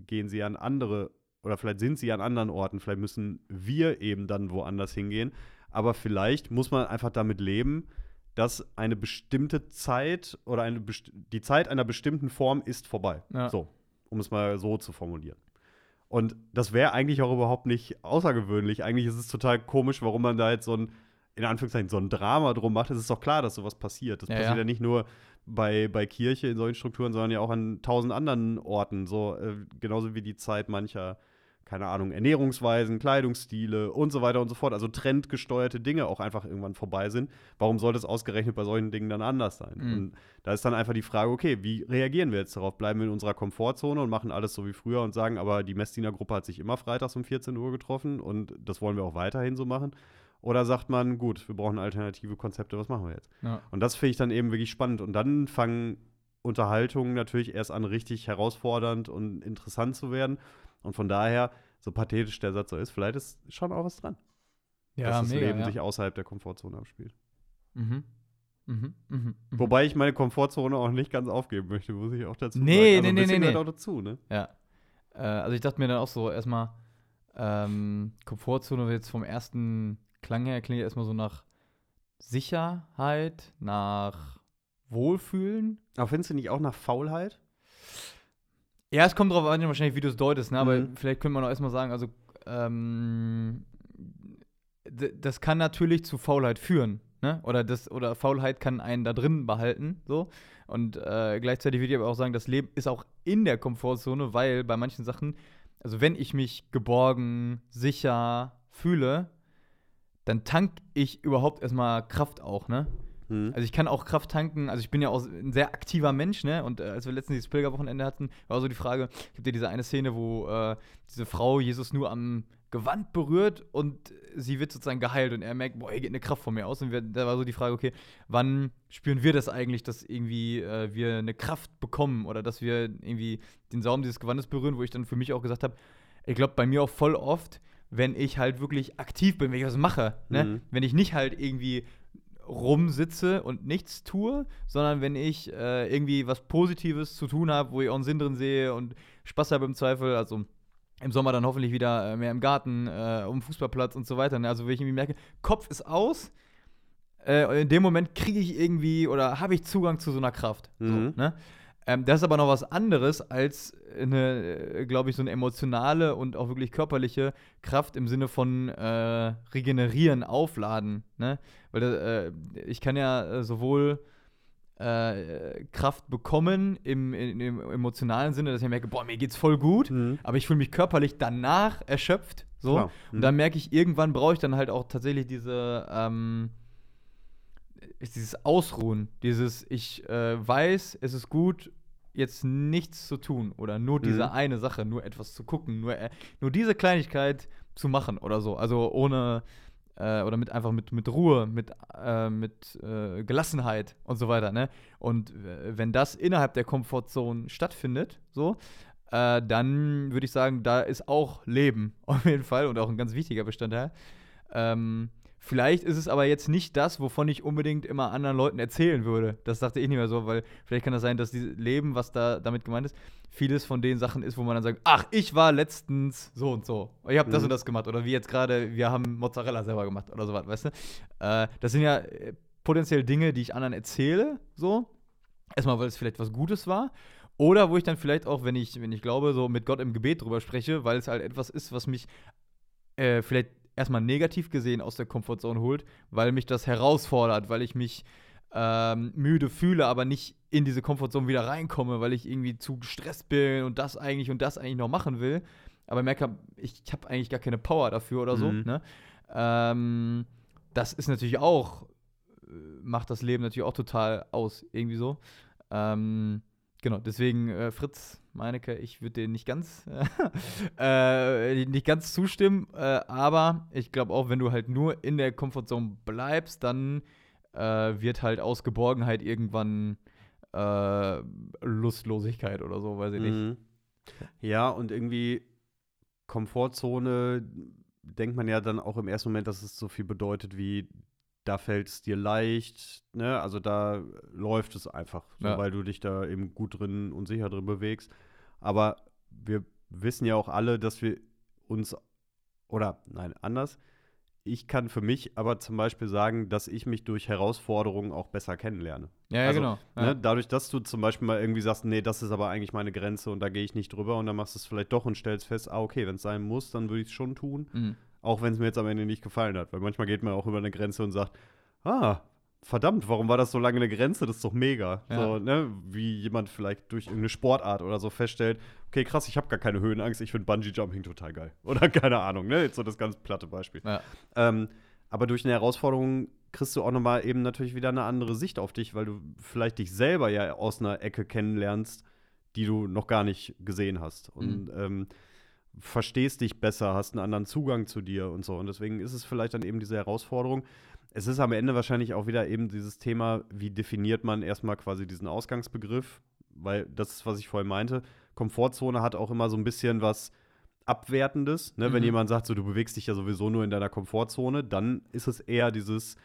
gehen sie an andere oder vielleicht sind sie an anderen Orten, vielleicht müssen wir eben dann woanders hingehen. Aber vielleicht muss man einfach damit leben, dass eine bestimmte Zeit oder eine die Zeit einer bestimmten Form ist vorbei. Ja. So, um es mal so zu formulieren. Und das wäre eigentlich auch überhaupt nicht außergewöhnlich. Eigentlich ist es total komisch, warum man da jetzt so ein, in Anführungszeichen, so ein Drama drum macht. Es ist doch klar, dass sowas passiert. Das ja, passiert ja. ja, nicht nur bei, bei Kirche in solchen Strukturen, sondern ja auch an tausend anderen Orten. So, äh, genauso wie die Zeit mancher keine Ahnung, Ernährungsweisen, Kleidungsstile und so weiter und so fort, also trendgesteuerte Dinge auch einfach irgendwann vorbei sind. Warum sollte es ausgerechnet bei solchen Dingen dann anders sein? Mhm. Und da ist dann einfach die Frage, okay, wie reagieren wir jetzt darauf? Bleiben wir in unserer Komfortzone und machen alles so wie früher und sagen, aber die Messdiener-Gruppe hat sich immer freitags um 14 Uhr getroffen und das wollen wir auch weiterhin so machen? Oder sagt man, gut, wir brauchen alternative Konzepte, was machen wir jetzt? Ja. Und das finde ich dann eben wirklich spannend. Und dann fangen Unterhaltungen natürlich erst an, richtig herausfordernd und interessant zu werden. Und von daher, so pathetisch der Satz so ist, vielleicht ist schon auch was dran. Ja, dass das mega, Leben ja. sich außerhalb der Komfortzone abspielt. Mhm. Mhm, mh, mh. Wobei ich meine Komfortzone auch nicht ganz aufgeben möchte, muss ich auch dazu nee, sagen. Also nee, nee, nee, nee. auch dazu, ne? Ja. Äh, also ich dachte mir dann auch so, erstmal, ähm, Komfortzone jetzt vom ersten Klang her klingt erstmal so nach Sicherheit, nach Wohlfühlen. Aber findest du nicht auch nach Faulheit? Ja, es kommt drauf an, wahrscheinlich, wie du es deutest, ne? aber mhm. vielleicht könnte man auch erstmal sagen, also, ähm, das kann natürlich zu Faulheit führen. Ne? Oder, das, oder Faulheit kann einen da drin behalten. So. Und äh, gleichzeitig würde ich aber auch sagen, das Leben ist auch in der Komfortzone, weil bei manchen Sachen, also wenn ich mich geborgen, sicher fühle, dann tank ich überhaupt erstmal Kraft auch, ne? Mhm. Also ich kann auch Kraft tanken, also ich bin ja auch ein sehr aktiver Mensch, ne? Und äh, als wir letztens dieses Pilgerwochenende hatten, war so die Frage, gibt ja diese eine Szene, wo äh, diese Frau Jesus nur am Gewand berührt und sie wird sozusagen geheilt und er merkt, boah, hier geht eine Kraft von mir aus. Und wir, da war so die Frage, okay, wann spüren wir das eigentlich, dass irgendwie äh, wir eine Kraft bekommen oder dass wir irgendwie den Saum dieses Gewandes berühren, wo ich dann für mich auch gesagt habe, ich glaube, bei mir auch voll oft, wenn ich halt wirklich aktiv bin, wenn ich was mache, ne? Mhm. wenn ich nicht halt irgendwie rumsitze und nichts tue, sondern wenn ich äh, irgendwie was Positives zu tun habe, wo ich auch einen Sinn drin sehe und Spaß habe im Zweifel, also im Sommer dann hoffentlich wieder äh, mehr im Garten, äh, um Fußballplatz und so weiter. Ne? Also wenn ich irgendwie merke, Kopf ist aus, äh, in dem Moment kriege ich irgendwie oder habe ich Zugang zu so einer Kraft. Mhm. So, ne? Ähm, das ist aber noch was anderes als eine, äh, glaube ich, so eine emotionale und auch wirklich körperliche Kraft im Sinne von äh, regenerieren, aufladen. Ne? Weil äh, ich kann ja sowohl äh, Kraft bekommen im, im, im, emotionalen Sinne, dass ich merke, boah, mir geht's voll gut, mhm. aber ich fühle mich körperlich danach erschöpft. So. Mhm. Und dann merke ich, irgendwann brauche ich dann halt auch tatsächlich diese, ähm, dieses Ausruhen, dieses, ich äh, weiß, es ist gut, jetzt nichts zu tun oder nur diese mhm. eine Sache, nur etwas zu gucken, nur, äh, nur diese Kleinigkeit zu machen oder so. Also ohne äh, oder mit einfach mit, mit Ruhe, mit, äh, mit äh, Gelassenheit und so weiter. Ne? Und wenn das innerhalb der Komfortzone stattfindet, so, äh, dann würde ich sagen, da ist auch Leben auf jeden Fall und auch ein ganz wichtiger Bestandteil. Ähm, Vielleicht ist es aber jetzt nicht das, wovon ich unbedingt immer anderen Leuten erzählen würde. Das dachte ich nicht mehr so, weil vielleicht kann das sein, dass dieses Leben, was da damit gemeint ist, vieles von den Sachen ist, wo man dann sagt, ach, ich war letztens so und so. Ich habe mhm. das und das gemacht. Oder wie jetzt gerade, wir haben Mozzarella selber gemacht oder sowas, weißt du? Äh, das sind ja äh, potenziell Dinge, die ich anderen erzähle, so. Erstmal, weil es vielleicht was Gutes war. Oder wo ich dann vielleicht auch, wenn ich, wenn ich glaube, so mit Gott im Gebet drüber spreche, weil es halt etwas ist, was mich äh, vielleicht erstmal negativ gesehen aus der Komfortzone holt, weil mich das herausfordert, weil ich mich ähm, müde fühle, aber nicht in diese Komfortzone wieder reinkomme, weil ich irgendwie zu gestresst bin und das eigentlich und das eigentlich noch machen will. Aber merke, ich habe eigentlich gar keine Power dafür oder so. Mhm. Ne? Ähm, das ist natürlich auch, äh, macht das Leben natürlich auch total aus, irgendwie so. Ähm, genau, deswegen äh, Fritz Meinecke, ich würde dir nicht ganz, äh, nicht ganz zustimmen, äh, aber ich glaube auch, wenn du halt nur in der Komfortzone bleibst, dann äh, wird halt aus Geborgenheit irgendwann äh, Lustlosigkeit oder so, weiß ich nicht. Mhm. Ja, und irgendwie Komfortzone denkt man ja dann auch im ersten Moment, dass es so viel bedeutet wie da fällt es dir leicht, ne? Also da läuft es einfach, so, ja. weil du dich da eben gut drin und sicher drin bewegst. Aber wir wissen ja auch alle, dass wir uns, oder nein, anders. Ich kann für mich aber zum Beispiel sagen, dass ich mich durch Herausforderungen auch besser kennenlerne. Ja, ja also, genau. Ja. Ne, dadurch, dass du zum Beispiel mal irgendwie sagst, nee, das ist aber eigentlich meine Grenze und da gehe ich nicht drüber und dann machst du es vielleicht doch und stellst fest, ah, okay, wenn es sein muss, dann würde ich es schon tun. Mhm. Auch wenn es mir jetzt am Ende nicht gefallen hat. Weil manchmal geht man auch über eine Grenze und sagt, ah, verdammt, warum war das so lange eine Grenze? Das ist doch mega. Ja. So, ne? Wie jemand vielleicht durch irgendeine Sportart oder so feststellt, okay, krass, ich habe gar keine Höhenangst, ich finde Bungee-Jumping total geil. Oder keine Ahnung, ne? Jetzt so das ganz platte Beispiel. Ja. Ähm, aber durch eine Herausforderung kriegst du auch nochmal eben natürlich wieder eine andere Sicht auf dich, weil du vielleicht dich selber ja aus einer Ecke kennenlernst, die du noch gar nicht gesehen hast. Und mhm. ähm, verstehst dich besser, hast einen anderen Zugang zu dir und so. Und deswegen ist es vielleicht dann eben diese Herausforderung es ist am Ende wahrscheinlich auch wieder eben dieses Thema, wie definiert man erstmal quasi diesen Ausgangsbegriff, weil das ist, was ich vorhin meinte. Komfortzone hat auch immer so ein bisschen was Abwertendes. Ne? Mhm. Wenn jemand sagt, so, du bewegst dich ja sowieso nur in deiner Komfortzone, dann ist es eher dieses,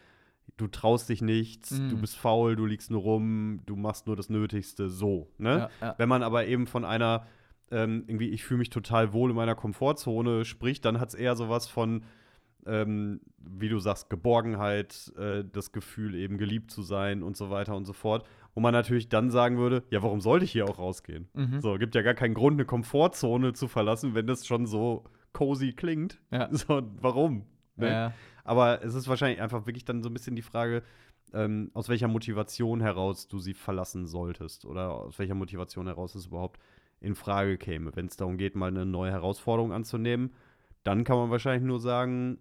du traust dich nichts, mhm. du bist faul, du liegst nur rum, du machst nur das Nötigste, so. Ne? Ja, ja. Wenn man aber eben von einer, ähm, irgendwie, ich fühle mich total wohl in meiner Komfortzone spricht, dann hat es eher sowas von, ähm, wie du sagst, Geborgenheit, äh, das Gefühl, eben geliebt zu sein und so weiter und so fort. Wo man natürlich dann sagen würde, ja, warum sollte ich hier auch rausgehen? Mhm. So, gibt ja gar keinen Grund, eine Komfortzone zu verlassen, wenn das schon so cozy klingt. Ja. So, warum? Ne? Ja. Aber es ist wahrscheinlich einfach wirklich dann so ein bisschen die Frage, ähm, aus welcher Motivation heraus du sie verlassen solltest oder aus welcher Motivation heraus es überhaupt in Frage käme. Wenn es darum geht, mal eine neue Herausforderung anzunehmen, dann kann man wahrscheinlich nur sagen,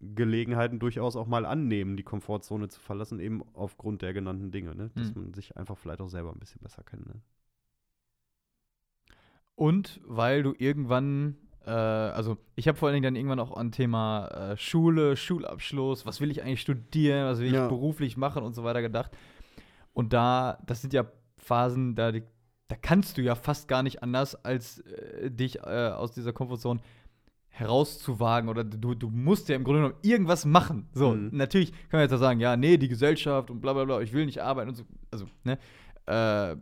Gelegenheiten durchaus auch mal annehmen, die Komfortzone zu verlassen, eben aufgrund der genannten Dinge, ne? dass mhm. man sich einfach vielleicht auch selber ein bisschen besser kennt. Ne? Und weil du irgendwann äh, also ich habe vor allen Dingen dann irgendwann auch an Thema äh, Schule, Schulabschluss, was will ich eigentlich studieren, was will ja. ich beruflich machen und so weiter gedacht. Und da, das sind ja Phasen, da, da kannst du ja fast gar nicht anders, als äh, dich äh, aus dieser Komfortzone herauszuwagen oder du, du musst ja im Grunde genommen irgendwas machen. So, mhm. natürlich kann man jetzt auch sagen, ja, nee, die Gesellschaft und bla bla bla, ich will nicht arbeiten und so. Also, ne? Äh,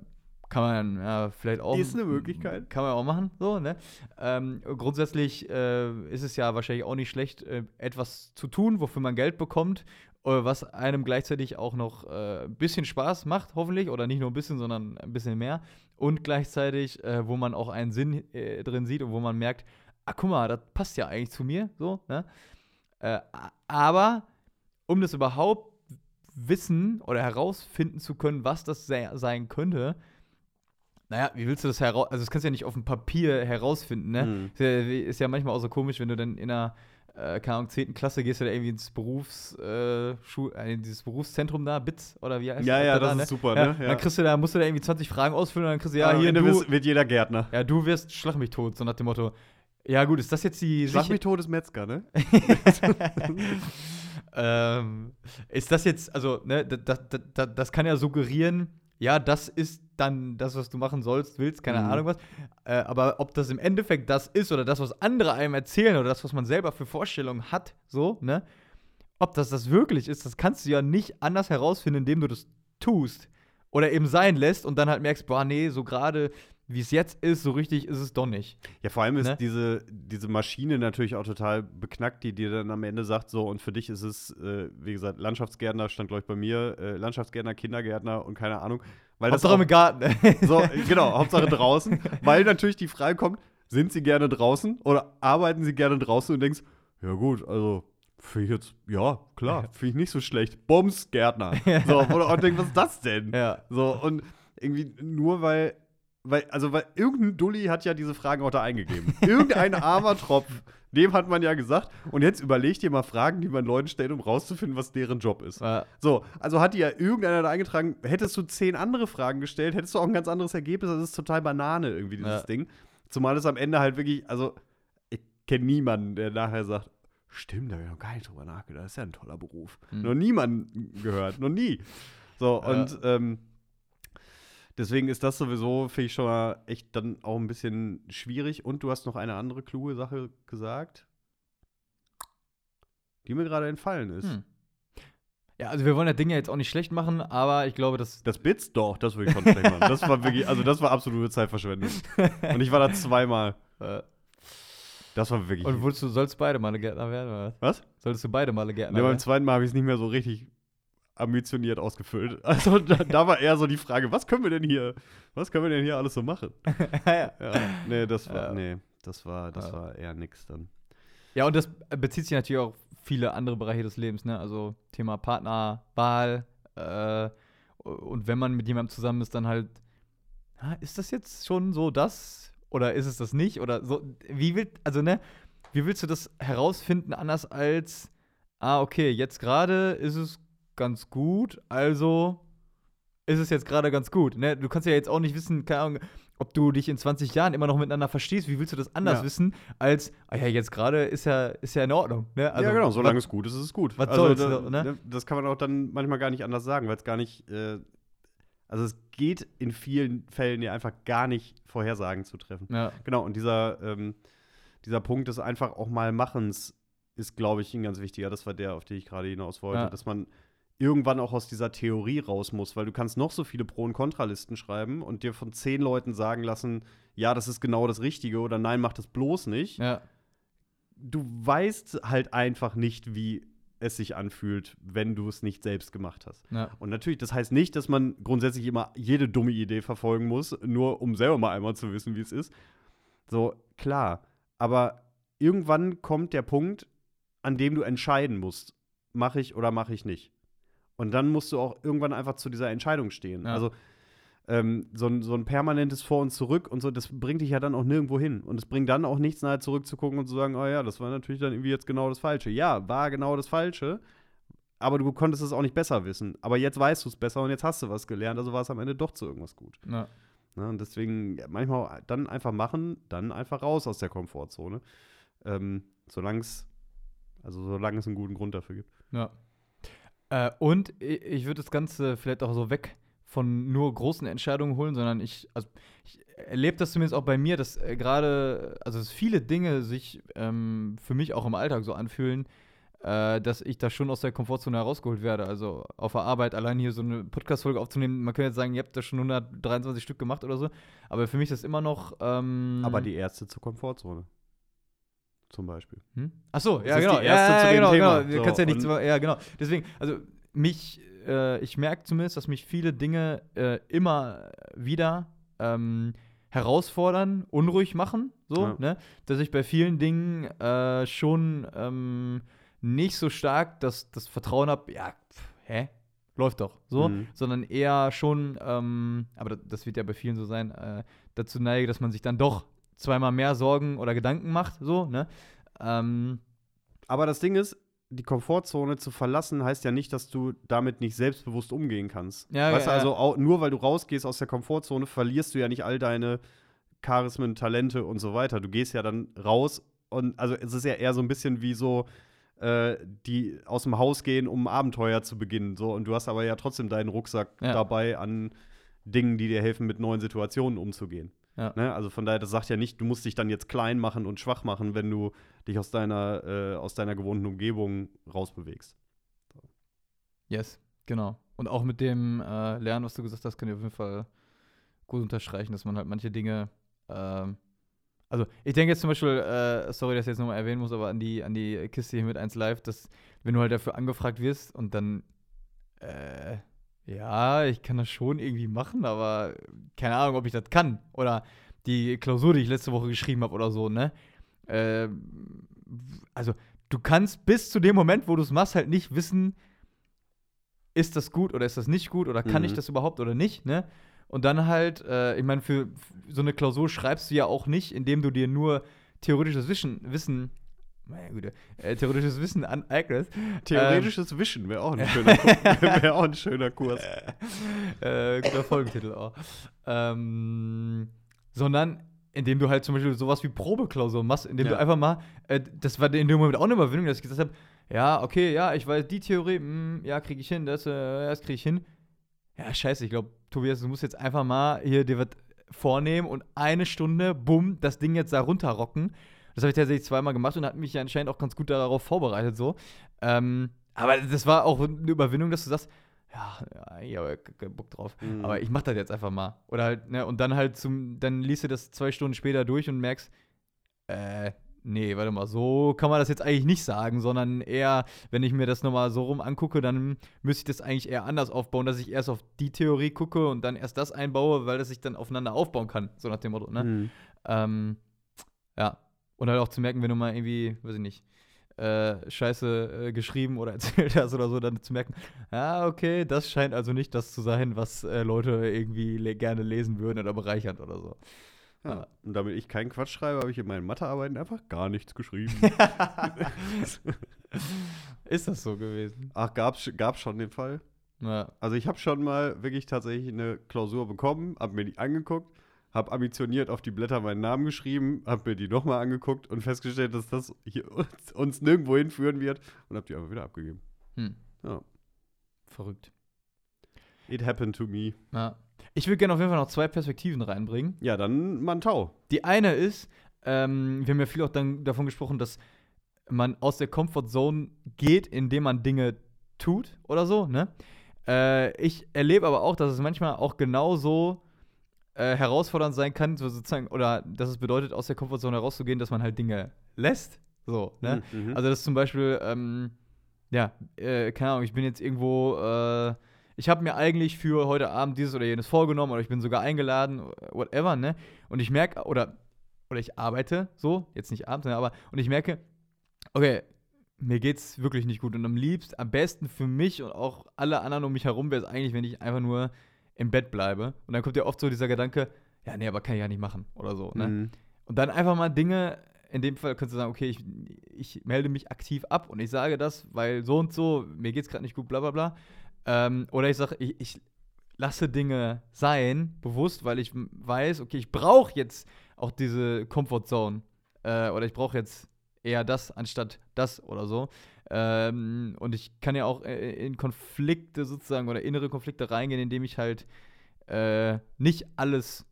kann man ja vielleicht auch. Ist eine Möglichkeit. Kann man auch machen, so, ne? Ähm, grundsätzlich äh, ist es ja wahrscheinlich auch nicht schlecht, äh, etwas zu tun, wofür man Geld bekommt, äh, was einem gleichzeitig auch noch äh, ein bisschen Spaß macht, hoffentlich, oder nicht nur ein bisschen, sondern ein bisschen mehr. Und gleichzeitig, äh, wo man auch einen Sinn äh, drin sieht und wo man merkt, ah, guck mal, das passt ja eigentlich zu mir, so, ne? Äh, aber um das überhaupt wissen oder herausfinden zu können, was das se sein könnte, naja, wie willst du das heraus, also das kannst du ja nicht auf dem Papier herausfinden, ne? Mhm. Ist, ja, ist, ja, manchmal auch so komisch, wenn du dann in einer, äh, keine Ahnung, 10. Klasse gehst du da irgendwie ins Berufs, äh, äh, dieses Berufszentrum da, BITS oder wie heißt ja, das? Ja, das da, ist ne? super, ja, ne? Ja. Dann kriegst du da, musst du da irgendwie 20 Fragen ausfüllen und dann kriegst du, ja, ja hier, du. wird jeder Gärtner. Ja, du wirst, schlag mich tot, so nach dem Motto, ja, gut, ist das jetzt die. Schlag mich tot ist Metzger, ne? ähm, ist das jetzt, also, ne, das, das, das kann ja suggerieren, ja, das ist dann das, was du machen sollst, willst, keine mhm. Ahnung was. Äh, aber ob das im Endeffekt das ist oder das, was andere einem erzählen oder das, was man selber für Vorstellungen hat, so, ne? Ob das das wirklich ist, das kannst du ja nicht anders herausfinden, indem du das tust. Oder eben sein lässt und dann halt merkst, boah, nee, so gerade wie es jetzt ist, so richtig ist es doch nicht. Ja, vor allem ist ne? diese, diese Maschine natürlich auch total beknackt, die dir dann am Ende sagt, so, und für dich ist es, äh, wie gesagt, Landschaftsgärtner, stand, glaube ich, bei mir, äh, Landschaftsgärtner, Kindergärtner und keine Ahnung. Weil Hauptsache im Garten. so, genau, Hauptsache draußen. weil natürlich die Frage kommt, sind sie gerne draußen oder arbeiten sie gerne draußen und denkst, ja gut, also Finde ich jetzt, ja, klar, finde ich nicht so schlecht. Bums, Gärtner. So, oder auch denkt, was ist das denn? Ja. So, und irgendwie nur weil weil, also, weil irgendein Dulli hat ja diese Fragen auch da eingegeben. Irgendein armer Tropf, dem hat man ja gesagt. Und jetzt überleg dir mal Fragen, die man Leuten stellt, um rauszufinden, was deren Job ist. Ja. So, also hat die ja irgendeiner da eingetragen. Hättest du zehn andere Fragen gestellt, hättest du auch ein ganz anderes Ergebnis. Das ist total Banane irgendwie, dieses ja. Ding. Zumal es am Ende halt wirklich, also, ich kenne niemanden, der nachher sagt, Stimmt, da habe ich noch gar nicht drüber nachgedacht. Das ist ja ein toller Beruf. Mhm. Noch niemanden gehört, noch nie. So, ja. und ähm, Deswegen ist das sowieso, finde ich schon mal echt dann auch ein bisschen schwierig. Und du hast noch eine andere kluge Sache gesagt, die mir gerade entfallen ist. Hm. Ja, also wir wollen das Ding ja jetzt auch nicht schlecht machen, aber ich glaube, dass. Das Bits? Doch, das würde ich schon schlecht machen. Das war wirklich, also das war absolute Zeitverschwendung. Und ich war da zweimal. Äh. Das war wirklich. Und wolltest du, sollst beide Male Gärtner werden, oder? Was? Solltest du beide Male Gärtner werden? Ja, beim zweiten Mal habe ich es nicht mehr so richtig ambitioniert ausgefüllt. Also da, da, war eher so die Frage, was können wir denn hier, was können wir denn hier alles so machen? ja. ja. Nee, das war, ja. nee, das war, das war eher nix dann. Ja, und das bezieht sich natürlich auch auf viele andere Bereiche des Lebens, ne? Also Thema Partnerwahl, äh, und wenn man mit jemandem zusammen ist, dann halt, ist das jetzt schon so das? Oder ist es das nicht? Oder so, wie will, also ne, wie willst du das herausfinden, anders als, ah, okay, jetzt gerade ist es ganz gut, also ist es jetzt gerade ganz gut. Ne? Du kannst ja jetzt auch nicht wissen, keine Ahnung, ob du dich in 20 Jahren immer noch miteinander verstehst. Wie willst du das anders ja. wissen, als, ah ja, jetzt gerade ist ja, ist ja in Ordnung. Ne? Also, ja, genau, solange es gut ist, ist es gut. Was also, soll's, da, ne? Das kann man auch dann manchmal gar nicht anders sagen, weil es gar nicht, äh, also es geht in vielen Fällen ja einfach gar nicht Vorhersagen zu treffen. Ja. Genau, und dieser, ähm, dieser Punkt des einfach auch mal Machens ist, glaube ich, ein ganz wichtiger. Das war der, auf den ich gerade hinaus wollte, ja. dass man irgendwann auch aus dieser Theorie raus muss, weil du kannst noch so viele Pro- und Kontralisten schreiben und dir von zehn Leuten sagen lassen, ja, das ist genau das Richtige oder nein, mach das bloß nicht. Ja. Du weißt halt einfach nicht, wie es sich anfühlt, wenn du es nicht selbst gemacht hast. Ja. Und natürlich, das heißt nicht, dass man grundsätzlich immer jede dumme Idee verfolgen muss, nur um selber mal einmal zu wissen, wie es ist. So, klar. Aber irgendwann kommt der Punkt, an dem du entscheiden musst, mache ich oder mache ich nicht. Und dann musst du auch irgendwann einfach zu dieser Entscheidung stehen. Ja. Also ähm, so, ein, so ein permanentes Vor und Zurück und so, das bringt dich ja dann auch nirgendwo hin. Und es bringt dann auch nichts nahe zurückzugucken und zu sagen, oh ja, das war natürlich dann irgendwie jetzt genau das Falsche. Ja, war genau das Falsche, aber du konntest es auch nicht besser wissen. Aber jetzt weißt du es besser und jetzt hast du was gelernt, also war es am Ende doch zu irgendwas gut. Ja. Ne? Und deswegen manchmal dann einfach machen, dann einfach raus aus der Komfortzone. Ähm, solange es, also solange es einen guten Grund dafür gibt. Ja. Äh, und ich, würde das Ganze vielleicht auch so weg von nur großen Entscheidungen holen, sondern ich, also ich erlebe das zumindest auch bei mir, dass äh, gerade, also dass viele Dinge sich ähm, für mich auch im Alltag so anfühlen, äh, dass ich da schon aus der Komfortzone herausgeholt werde. Also auf der Arbeit allein hier so eine Podcast-Folge aufzunehmen, man könnte jetzt sagen, ihr habt da schon 123 Stück gemacht oder so, aber für mich ist das immer noch. Ähm aber die erste zur Komfortzone. Zum Beispiel. Hm? Ach so, ja, genau. ja, genau, genau. Du kannst ja nichts, ja, genau. Deswegen, also mich, äh, ich merke zumindest, dass mich viele Dinge äh, immer wieder ähm, herausfordern, unruhig machen, so, ja. ne? Dass ich bei vielen Dingen äh, schon ähm, nicht so stark das, das Vertrauen habe, ja, pff, hä? Läuft doch, so, mhm. sondern eher schon, ähm, aber das, das, wird ja bei vielen so sein, äh, dazu neige, dass man sich dann doch zweimal mehr Sorgen oder Gedanken macht, so, ne? Ähm, aber das Ding ist, die Komfortzone zu verlassen, heißt ja nicht, dass du damit nicht selbstbewusst umgehen kannst. Ja, weißt ja, du, also auch, nur weil du rausgehst aus der Komfortzone, verlierst du ja nicht all deine Charismen, Talente und so weiter. Du gehst ja dann raus und also es ist ja eher so ein bisschen wie so, äh, die aus dem Haus gehen, um ein Abenteuer zu beginnen. So, und du hast aber ja trotzdem deinen Rucksack ja. dabei an Dingen, die dir helfen, mit neuen Situationen umzugehen. Ja. Ne? Also von daher, das sagt ja nicht, du musst dich dann jetzt klein machen und schwach machen, wenn du dich aus deiner, äh, aus deiner gewohnten Umgebung rausbewegst. So. Yes, genau. Und auch mit dem äh, Lernen, was du gesagt hast, kann ich auf jeden Fall gut unterstreichen, dass man halt manche Dinge ähm, also ich denke jetzt zum Beispiel, äh, sorry, dass ich jetzt nochmal erwähnen muss, aber an die, an die Kiste hier mit 1 Live, dass wenn du halt dafür angefragt wirst und dann, äh, ja, ich kann das schon irgendwie machen, aber keine Ahnung, ob ich das kann. Oder die Klausur, die ich letzte Woche geschrieben habe oder so, ne? Äh, also du kannst bis zu dem Moment, wo du es machst, halt nicht wissen, ist das gut oder ist das nicht gut oder kann mhm. ich das überhaupt oder nicht, ne? Und dann halt, äh, ich meine, für, so eine Klausur schreibst du ja auch nicht, indem du dir nur theoretisches Wissen, Wissen meine Güte, äh, theoretisches Wissen aneignest. Theoretisches ähm, Wissen wäre auch, ein schöner, wär auch ein schöner Kurs. Äh, guter Folgentitel auch. Ähm, sondern indem du halt zum Beispiel sowas wie Probeklausur machst, indem ja. du einfach mal, äh, das war in dem Moment auch eine Überwindung, dass ich gesagt habe, ja, okay, ja, ich weiß die Theorie, mh, hm, ja, kriege ich hin, das, äh, das kriege ich hin ja, scheiße, ich glaube, Tobias, du musst jetzt einfach mal hier dir was vornehmen und eine Stunde, bumm, das Ding jetzt da runterrocken. Das habe ich tatsächlich zweimal gemacht und hat mich ja anscheinend auch ganz gut darauf vorbereitet, so. Ähm, aber das war auch eine Überwindung, dass du sagst, ja, ich habe keinen Bock drauf. Mhm. Aber ich mache das jetzt einfach mal. Oder halt, ne, und dann halt zum, dann liest du das zwei Stunden später durch und merkst, äh, nee, warte mal, so kann man das jetzt eigentlich nicht sagen, sondern eher, wenn ich mir das nochmal so rum angucke, dann müsste ich das eigentlich eher anders aufbauen, dass ich erst auf die Theorie gucke und dann erst das einbaue, weil das sich dann aufeinander aufbauen kann, so nach dem Motto, ne? Mhm. Ähm, ja. Und halt auch zu merken, wenn du mal irgendwie, weiß ich nicht, äh, Scheiße äh, geschrieben oder erzählt hast oder so, dann zu merken, ja, okay, das scheint also nicht das zu sein, was äh, Leute irgendwie le gerne lesen würden oder bereichern oder so. Ja. Und damit ich keinen Quatsch schreibe, habe ich in meinen Mathearbeiten einfach gar nichts geschrieben. Ist das so gewesen? Ach, gab's, gab's schon den Fall? Ja. Also ich habe schon mal wirklich tatsächlich eine Klausur bekommen, habe mir die angeguckt, habe ambitioniert auf die Blätter meinen Namen geschrieben, habe mir die nochmal angeguckt und festgestellt, dass das uns, uns, nirgendwo hinführen wird und habe die einfach wieder abgegeben. Hm. Ja. Verrückt. It happened to me. Ja. Ich würde gerne auf jeden Fall noch zwei Perspektiven reinbringen. Ja, dann Mantau. Die eine ist, ähm, wir haben ja viel auch dann davon gesprochen, dass man aus der Comfortzone geht, indem man Dinge tut oder so, ne? Äh, ich erlebe aber auch, dass es manchmal auch genauso äh, herausfordernd sein kann, so sozusagen, oder dass es bedeutet, aus der Komfortzone herauszugehen, dass man halt Dinge lässt. So, ne? Mhm. mhm. Also, das zum Beispiel, ähm, ja, äh, keine Ahnung, ich bin jetzt irgendwo, äh, ich habe mir eigentlich für heute Abend dieses oder jenes vorgenommen oder ich bin sogar eingeladen, whatever, ne? Und ich merke, oder, oder ich arbeite so, jetzt nicht abends, ne, aber, und ich merke, okay, mir geht's wirklich nicht gut und am liebsten, am besten für mich und auch alle anderen um mich herum wäre es eigentlich, wenn ich einfach nur im Bett bleibe. Und dann kommt ja oft so dieser Gedanke, ja, nee, aber kann ich ja nicht machen oder so, ne? Mhm. Und dann einfach mal Dinge, in dem Fall könntest du sagen, okay, ich, ich melde mich aktiv ab und ich sage das, weil so und so, mir geht's gerade nicht gut, bla bla bla. Ähm, oder ich sage, ich, ich lasse Dinge sein, bewusst, weil ich weiß, okay, ich brauche jetzt auch diese Comfortzone. Äh, oder ich brauche jetzt eher das anstatt das oder so. Ähm, und ich kann ja auch äh, in Konflikte sozusagen oder innere Konflikte reingehen, indem ich halt äh, nicht alles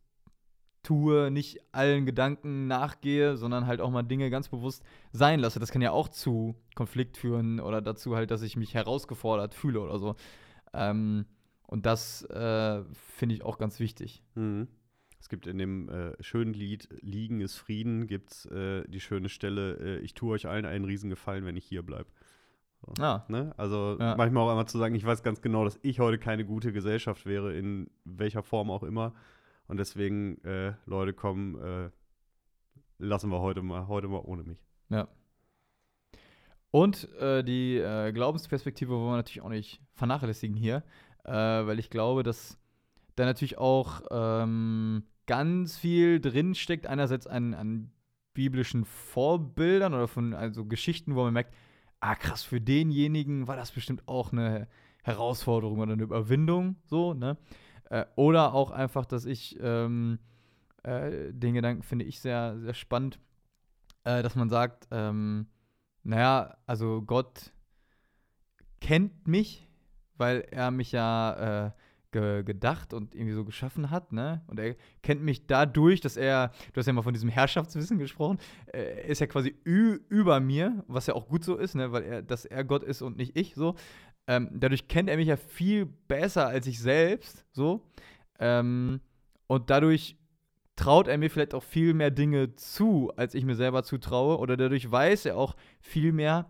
tue, nicht allen Gedanken nachgehe, sondern halt auch mal Dinge ganz bewusst sein lasse. Das kann ja auch zu Konflikt führen oder dazu halt, dass ich mich herausgefordert fühle oder so. Ähm, und das äh, finde ich auch ganz wichtig. Mhm. Es gibt in dem äh, schönen Lied Liegen ist Frieden, gibt es äh, die schöne Stelle, äh, ich tue euch allen einen Riesengefallen, wenn ich hier bleibe. So, ah. ne? Also ja. manchmal auch einmal zu sagen, ich weiß ganz genau, dass ich heute keine gute Gesellschaft wäre, in welcher Form auch immer. Und deswegen, äh, Leute, kommen, äh, lassen wir heute mal, heute mal ohne mich. Ja. Und äh, die äh, Glaubensperspektive wollen wir natürlich auch nicht vernachlässigen hier, äh, weil ich glaube, dass da natürlich auch ähm, ganz viel drinsteckt. Einerseits an, an biblischen Vorbildern oder von also Geschichten, wo man merkt, ah krass, für denjenigen war das bestimmt auch eine Herausforderung oder eine Überwindung, so, ne? Äh, oder auch einfach, dass ich ähm, äh, den Gedanken finde ich sehr, sehr spannend, äh, dass man sagt, ähm, naja, also Gott kennt mich, weil er mich ja äh, ge gedacht und irgendwie so geschaffen hat, ne? Und er kennt mich dadurch, dass er, du hast ja mal von diesem Herrschaftswissen gesprochen, äh, ist ja quasi über mir, was ja auch gut so ist, ne? Weil er, dass er Gott ist und nicht ich, so. Ähm, dadurch kennt er mich ja viel besser als ich selbst, so. Ähm, und dadurch traut er mir vielleicht auch viel mehr Dinge zu, als ich mir selber zutraue. Oder dadurch weiß er auch viel mehr,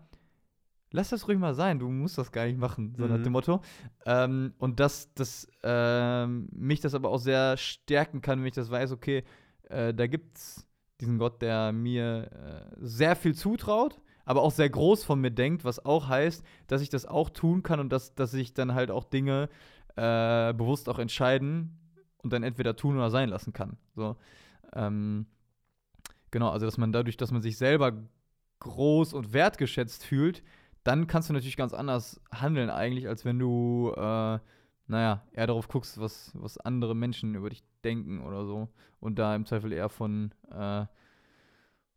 lass das ruhig mal sein, du musst das gar nicht machen, so mhm. nach dem Motto. Ähm, und dass das, ähm, mich das aber auch sehr stärken kann, wenn ich das weiß, okay, äh, da es diesen Gott, der mir äh, sehr viel zutraut aber auch sehr groß von mir denkt, was auch heißt, dass ich das auch tun kann und dass, dass ich dann halt auch Dinge äh, bewusst auch entscheiden und dann entweder tun oder sein lassen kann. So, ähm, genau, also dass man dadurch, dass man sich selber groß und wertgeschätzt fühlt, dann kannst du natürlich ganz anders handeln eigentlich, als wenn du, äh, naja, eher darauf guckst, was, was andere Menschen über dich denken oder so und da im Zweifel eher von, äh,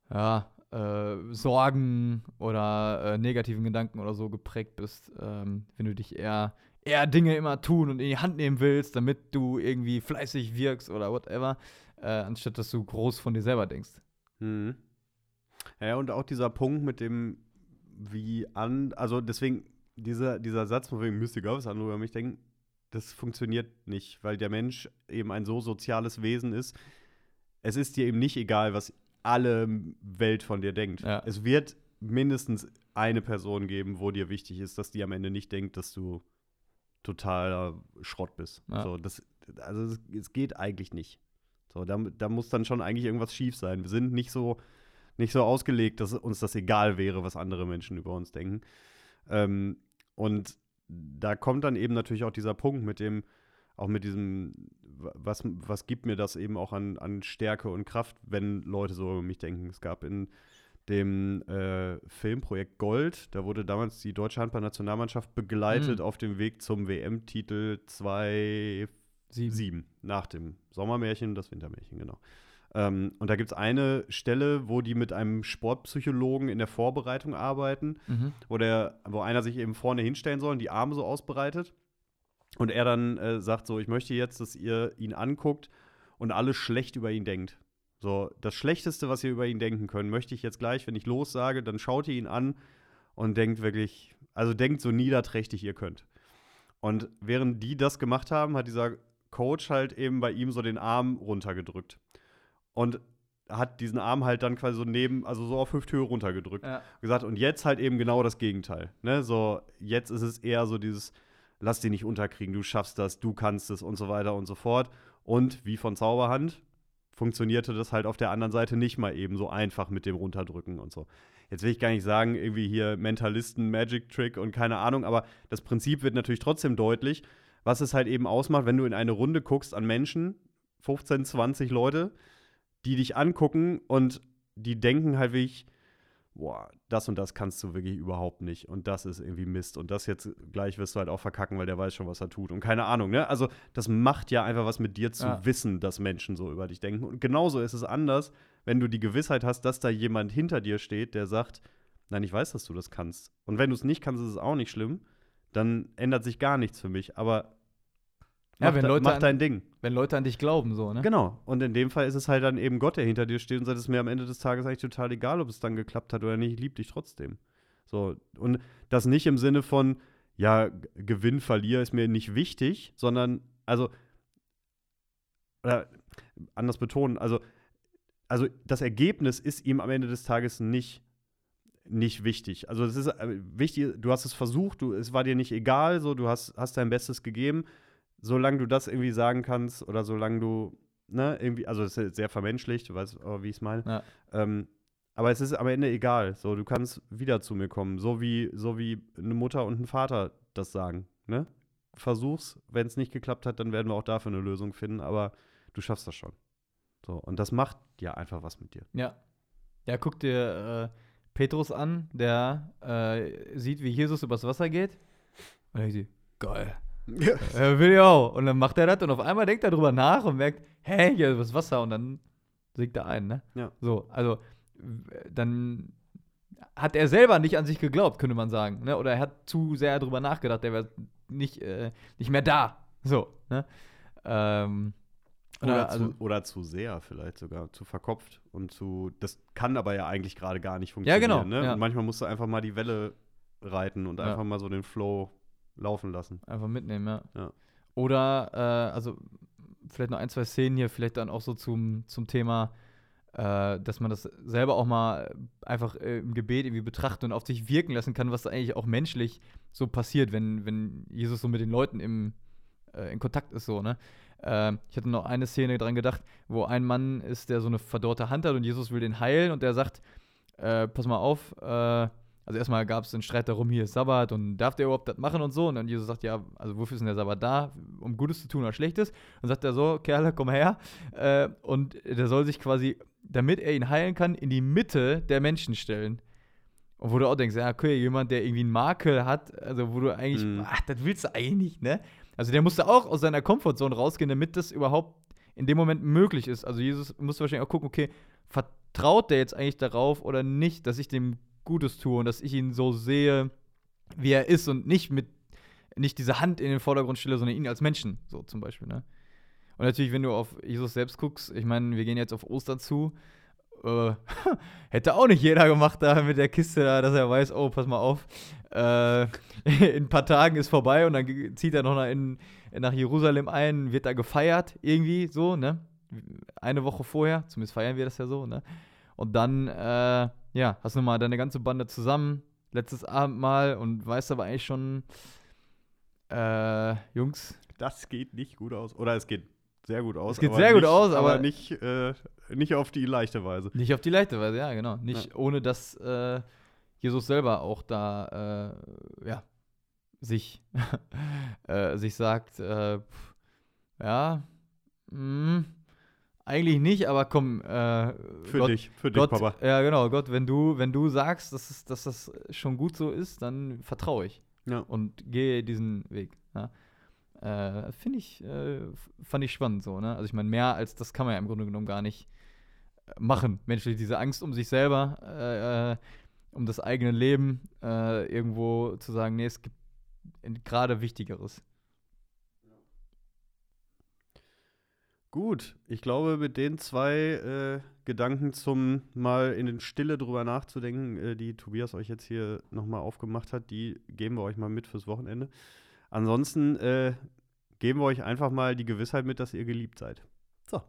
ja, äh, Sorgen oder äh, negativen Gedanken oder so geprägt bist, ähm, wenn du dich eher, eher Dinge immer tun und in die Hand nehmen willst, damit du irgendwie fleißig wirkst oder whatever, äh, anstatt dass du groß von dir selber denkst. Mhm. Ja, und auch dieser Punkt mit dem, wie an, also deswegen, dieser, dieser Satz, von wegen müsste was andere über mich denken, das funktioniert nicht, weil der Mensch eben ein so soziales Wesen ist. Es ist dir eben nicht egal, was alle Welt von dir denkt. Ja. Es wird mindestens eine Person geben, wo dir wichtig ist, dass die am Ende nicht denkt, dass du totaler Schrott bist. Ja. So, das, also es, es, geht eigentlich nicht. So, da, da muss dann schon eigentlich irgendwas schief sein. Wir sind nicht so, nicht so ausgelegt, dass uns das egal wäre, was andere Menschen über uns denken. Ähm, und da kommt dann eben natürlich auch dieser Punkt mit dem, auch mit diesem, was, was gibt mir das eben auch an, an Stärke und Kraft, wenn Leute so über mich denken. Es gab in dem äh, Filmprojekt Gold, da wurde damals die deutsche Handballnationalmannschaft begleitet mhm. auf dem Weg zum WM-Titel 2007, nach dem Sommermärchen, das Wintermärchen, genau. Ähm, und da gibt es eine Stelle, wo die mit einem Sportpsychologen in der Vorbereitung arbeiten, mhm. wo, der, wo einer sich eben vorne hinstellen soll und die Arme so ausbreitet. Und er dann äh, sagt so, ich möchte jetzt, dass ihr ihn anguckt und alles schlecht über ihn denkt. So, das Schlechteste, was ihr über ihn denken könnt, möchte ich jetzt gleich, wenn ich lossage, dann schaut ihr ihn an und denkt wirklich, also denkt so niederträchtig ihr könnt. Und während die das gemacht haben, hat dieser Coach halt eben bei ihm so den Arm runtergedrückt. Und hat diesen Arm halt dann quasi so neben, also so auf Hüfthöhe runtergedrückt. Ja. Gesagt, und jetzt halt eben genau das Gegenteil. Ne? So, jetzt ist es eher so dieses, lass dich nicht unterkriegen, du schaffst das, du kannst es und so weiter und so fort. Und wie von Zauberhand funktionierte das halt auf der anderen Seite nicht mal eben so einfach mit dem Runterdrücken und so. Jetzt will ich gar nicht sagen, irgendwie hier Mentalisten, Magic Trick und keine Ahnung, aber das Prinzip wird natürlich trotzdem deutlich, was es halt eben ausmacht, wenn du in eine Runde guckst an Menschen, 15, 20 Leute, die dich angucken und die denken halt wirklich, boah, das und das kannst du wirklich überhaupt nicht und das ist irgendwie Mist und das jetzt gleich wirst du halt auch verkacken, weil der weiß schon, was er tut und keine Ahnung, ne? Also das macht ja einfach was mit dir zu ja. wissen, dass Menschen so über dich denken und genauso ist es anders, wenn du die Gewissheit hast, dass da jemand hinter dir steht, der sagt, nein, ich weiß, dass du das kannst und wenn du es nicht kannst, ist es auch nicht schlimm, dann ändert sich gar nichts für mich, aber ja, mach, wenn Leute mach an, dein Ding. Wenn Leute an dich glauben, so, ne? Genau. Und in dem Fall ist es halt dann eben Gott, der hinter dir steht und sagt, es ist mir am Ende des Tages eigentlich total egal, ob es dann geklappt hat oder nicht, ich liebe dich trotzdem. So. Und das nicht im Sinne von, ja, Gewinn, Verlier ist mir nicht wichtig, sondern, also, oder anders betonen, also, also das Ergebnis ist ihm am Ende des Tages nicht nicht wichtig. Also es ist äh, wichtig, du hast es versucht, du, es war dir nicht egal, so du hast, hast dein Bestes gegeben solange du das irgendwie sagen kannst oder solange du, ne, irgendwie, also es ist sehr vermenschlicht, du weißt, wie ich es meine. Ja. Ähm, aber es ist am Ende egal. So, du kannst wieder zu mir kommen, so wie, so wie eine Mutter und ein Vater das sagen. Ne? Versuch's, wenn es nicht geklappt hat, dann werden wir auch dafür eine Lösung finden, aber du schaffst das schon. So, und das macht ja einfach was mit dir. Ja. Ja, guck dir äh, Petrus an, der äh, sieht, wie Jesus übers Wasser geht. Und er sieht, geil. Ja. Er will ja auch. Und dann macht er das und auf einmal denkt er drüber nach und merkt, hä, hier ist Wasser und dann sinkt er ein, ne? Ja. So, also dann hat er selber nicht an sich geglaubt, könnte man sagen, ne? Oder er hat zu sehr drüber nachgedacht, der wäre nicht, äh, nicht mehr da. So, ne? Ähm, oder, oder, also, zu, oder, zu, sehr vielleicht sogar, zu verkopft und zu, das kann aber ja eigentlich gerade gar nicht funktionieren. Ja, genau. Ne? Ja. Und manchmal musst du einfach mal die Welle reiten und einfach mal so den Flow laufen lassen. Einfach mitnehmen, ja. ja. Oder, äh, also vielleicht noch ein, zwei Szenen hier, vielleicht dann auch so zum, zum Thema, äh, dass man das selber auch mal einfach äh, im Gebet irgendwie betrachtet und auf sich wirken lassen kann, was eigentlich auch menschlich so passiert, wenn, wenn Jesus so mit den Leuten im, äh, in Kontakt ist, so, ne? Ähm, ich hatte noch eine Szene dran gedacht, wo ein Mann ist, der so eine verdorrte Hand hat und Jesus will den heilen und der sagt, äh, pass mal auf, äh, also erstmal gab es einen Streit darum, hier ist Sabbat und darf der überhaupt das machen und so. Und dann Jesus sagt, ja, also wofür ist denn der Sabbat da? Um Gutes zu tun oder Schlechtes? Und sagt er so, Kerle, komm her. Äh, und der soll sich quasi, damit er ihn heilen kann, in die Mitte der Menschen stellen. Und wo du auch denkst, ja, okay, jemand, der irgendwie einen Makel hat, also wo du eigentlich, mhm. ach, das willst du eigentlich nicht, ne? Also der musste auch aus seiner Komfortzone rausgehen, damit das überhaupt in dem Moment möglich ist. Also Jesus musste wahrscheinlich auch gucken, okay, vertraut der jetzt eigentlich darauf oder nicht, dass ich dem Gutes tue und dass ich ihn so sehe, wie er ist und nicht mit nicht diese Hand in den Vordergrund stelle, sondern ihn als Menschen, so zum Beispiel. Ne? Und natürlich, wenn du auf Jesus selbst guckst, ich meine, wir gehen jetzt auf Ostern zu, äh, hätte auch nicht jeder gemacht da mit der Kiste da, dass er weiß, oh, pass mal auf, äh, in ein paar Tagen ist vorbei und dann zieht er noch nach, in, nach Jerusalem ein, wird da gefeiert, irgendwie so, ne? Eine Woche vorher, zumindest feiern wir das ja so, ne? Und dann, äh, ja, hast du mal deine ganze Bande zusammen, letztes Abendmahl und weißt aber eigentlich schon, äh, Jungs. Das geht nicht gut aus. Oder es geht sehr gut aus. Es geht sehr gut nicht, aus, aber, aber nicht, äh, nicht auf die leichte Weise. Nicht auf die leichte Weise, ja, genau. Nicht ja. ohne, dass äh, Jesus selber auch da, äh, ja, sich, äh, sich sagt, äh, ja, mh, eigentlich nicht, aber komm. Äh, für Gott, dich, für Gott, dich, Papa. Ja, genau. Gott, wenn du, wenn du sagst, dass, es, dass das schon gut so ist, dann vertraue ich. Ja. Und gehe diesen Weg. Ja. Äh, Finde ich, äh, fand ich spannend so, ne? Also ich meine, mehr als das kann man ja im Grunde genommen gar nicht äh, machen. Menschlich, diese Angst um sich selber, äh, äh, um das eigene Leben, irgendwo zu sagen, nee, es gibt gerade Wichtigeres. Gut, ich glaube, mit den zwei äh, Gedanken zum mal in den Stille drüber nachzudenken, äh, die Tobias euch jetzt hier nochmal aufgemacht hat, die geben wir euch mal mit fürs Wochenende. Ansonsten äh, geben wir euch einfach mal die Gewissheit mit, dass ihr geliebt seid. So,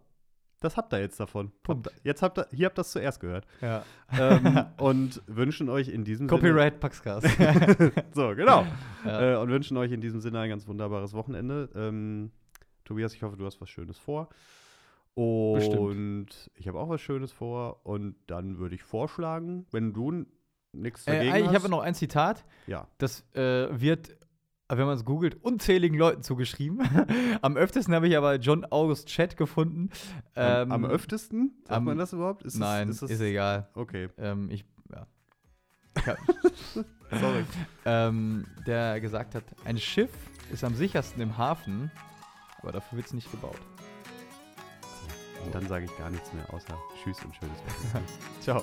das habt ihr jetzt davon. Punkt. Jetzt habt ihr, hier habt ihr das zuerst gehört. Ja. Ähm, und wünschen euch in diesem Copyright Paxcast. so, genau. Ja. Äh, und wünschen euch in diesem Sinne ein ganz wunderbares Wochenende. Ähm, Tobias, ich hoffe, du hast was Schönes vor. Und Bestimmt. ich habe auch was Schönes vor. Und dann würde ich vorschlagen, wenn du nichts äh, dagegen äh, Ich habe noch ein Zitat. Ja. Das äh, wird, wenn man es googelt, unzähligen Leuten zugeschrieben. am öftesten habe ich aber John August Chat gefunden. Ähm, am, am, öftesten? Sagt am, man das überhaupt? Ist nein, das, ist, das, ist, egal. Okay. Ähm, ich, ja. Sorry. ähm, der gesagt hat, ein Schiff ist am sichersten im Hafen, aber dafür wird es nicht gebaut. Und dann sage ich gar nichts mehr, außer Tschüss und schönes Wochenende. Ciao.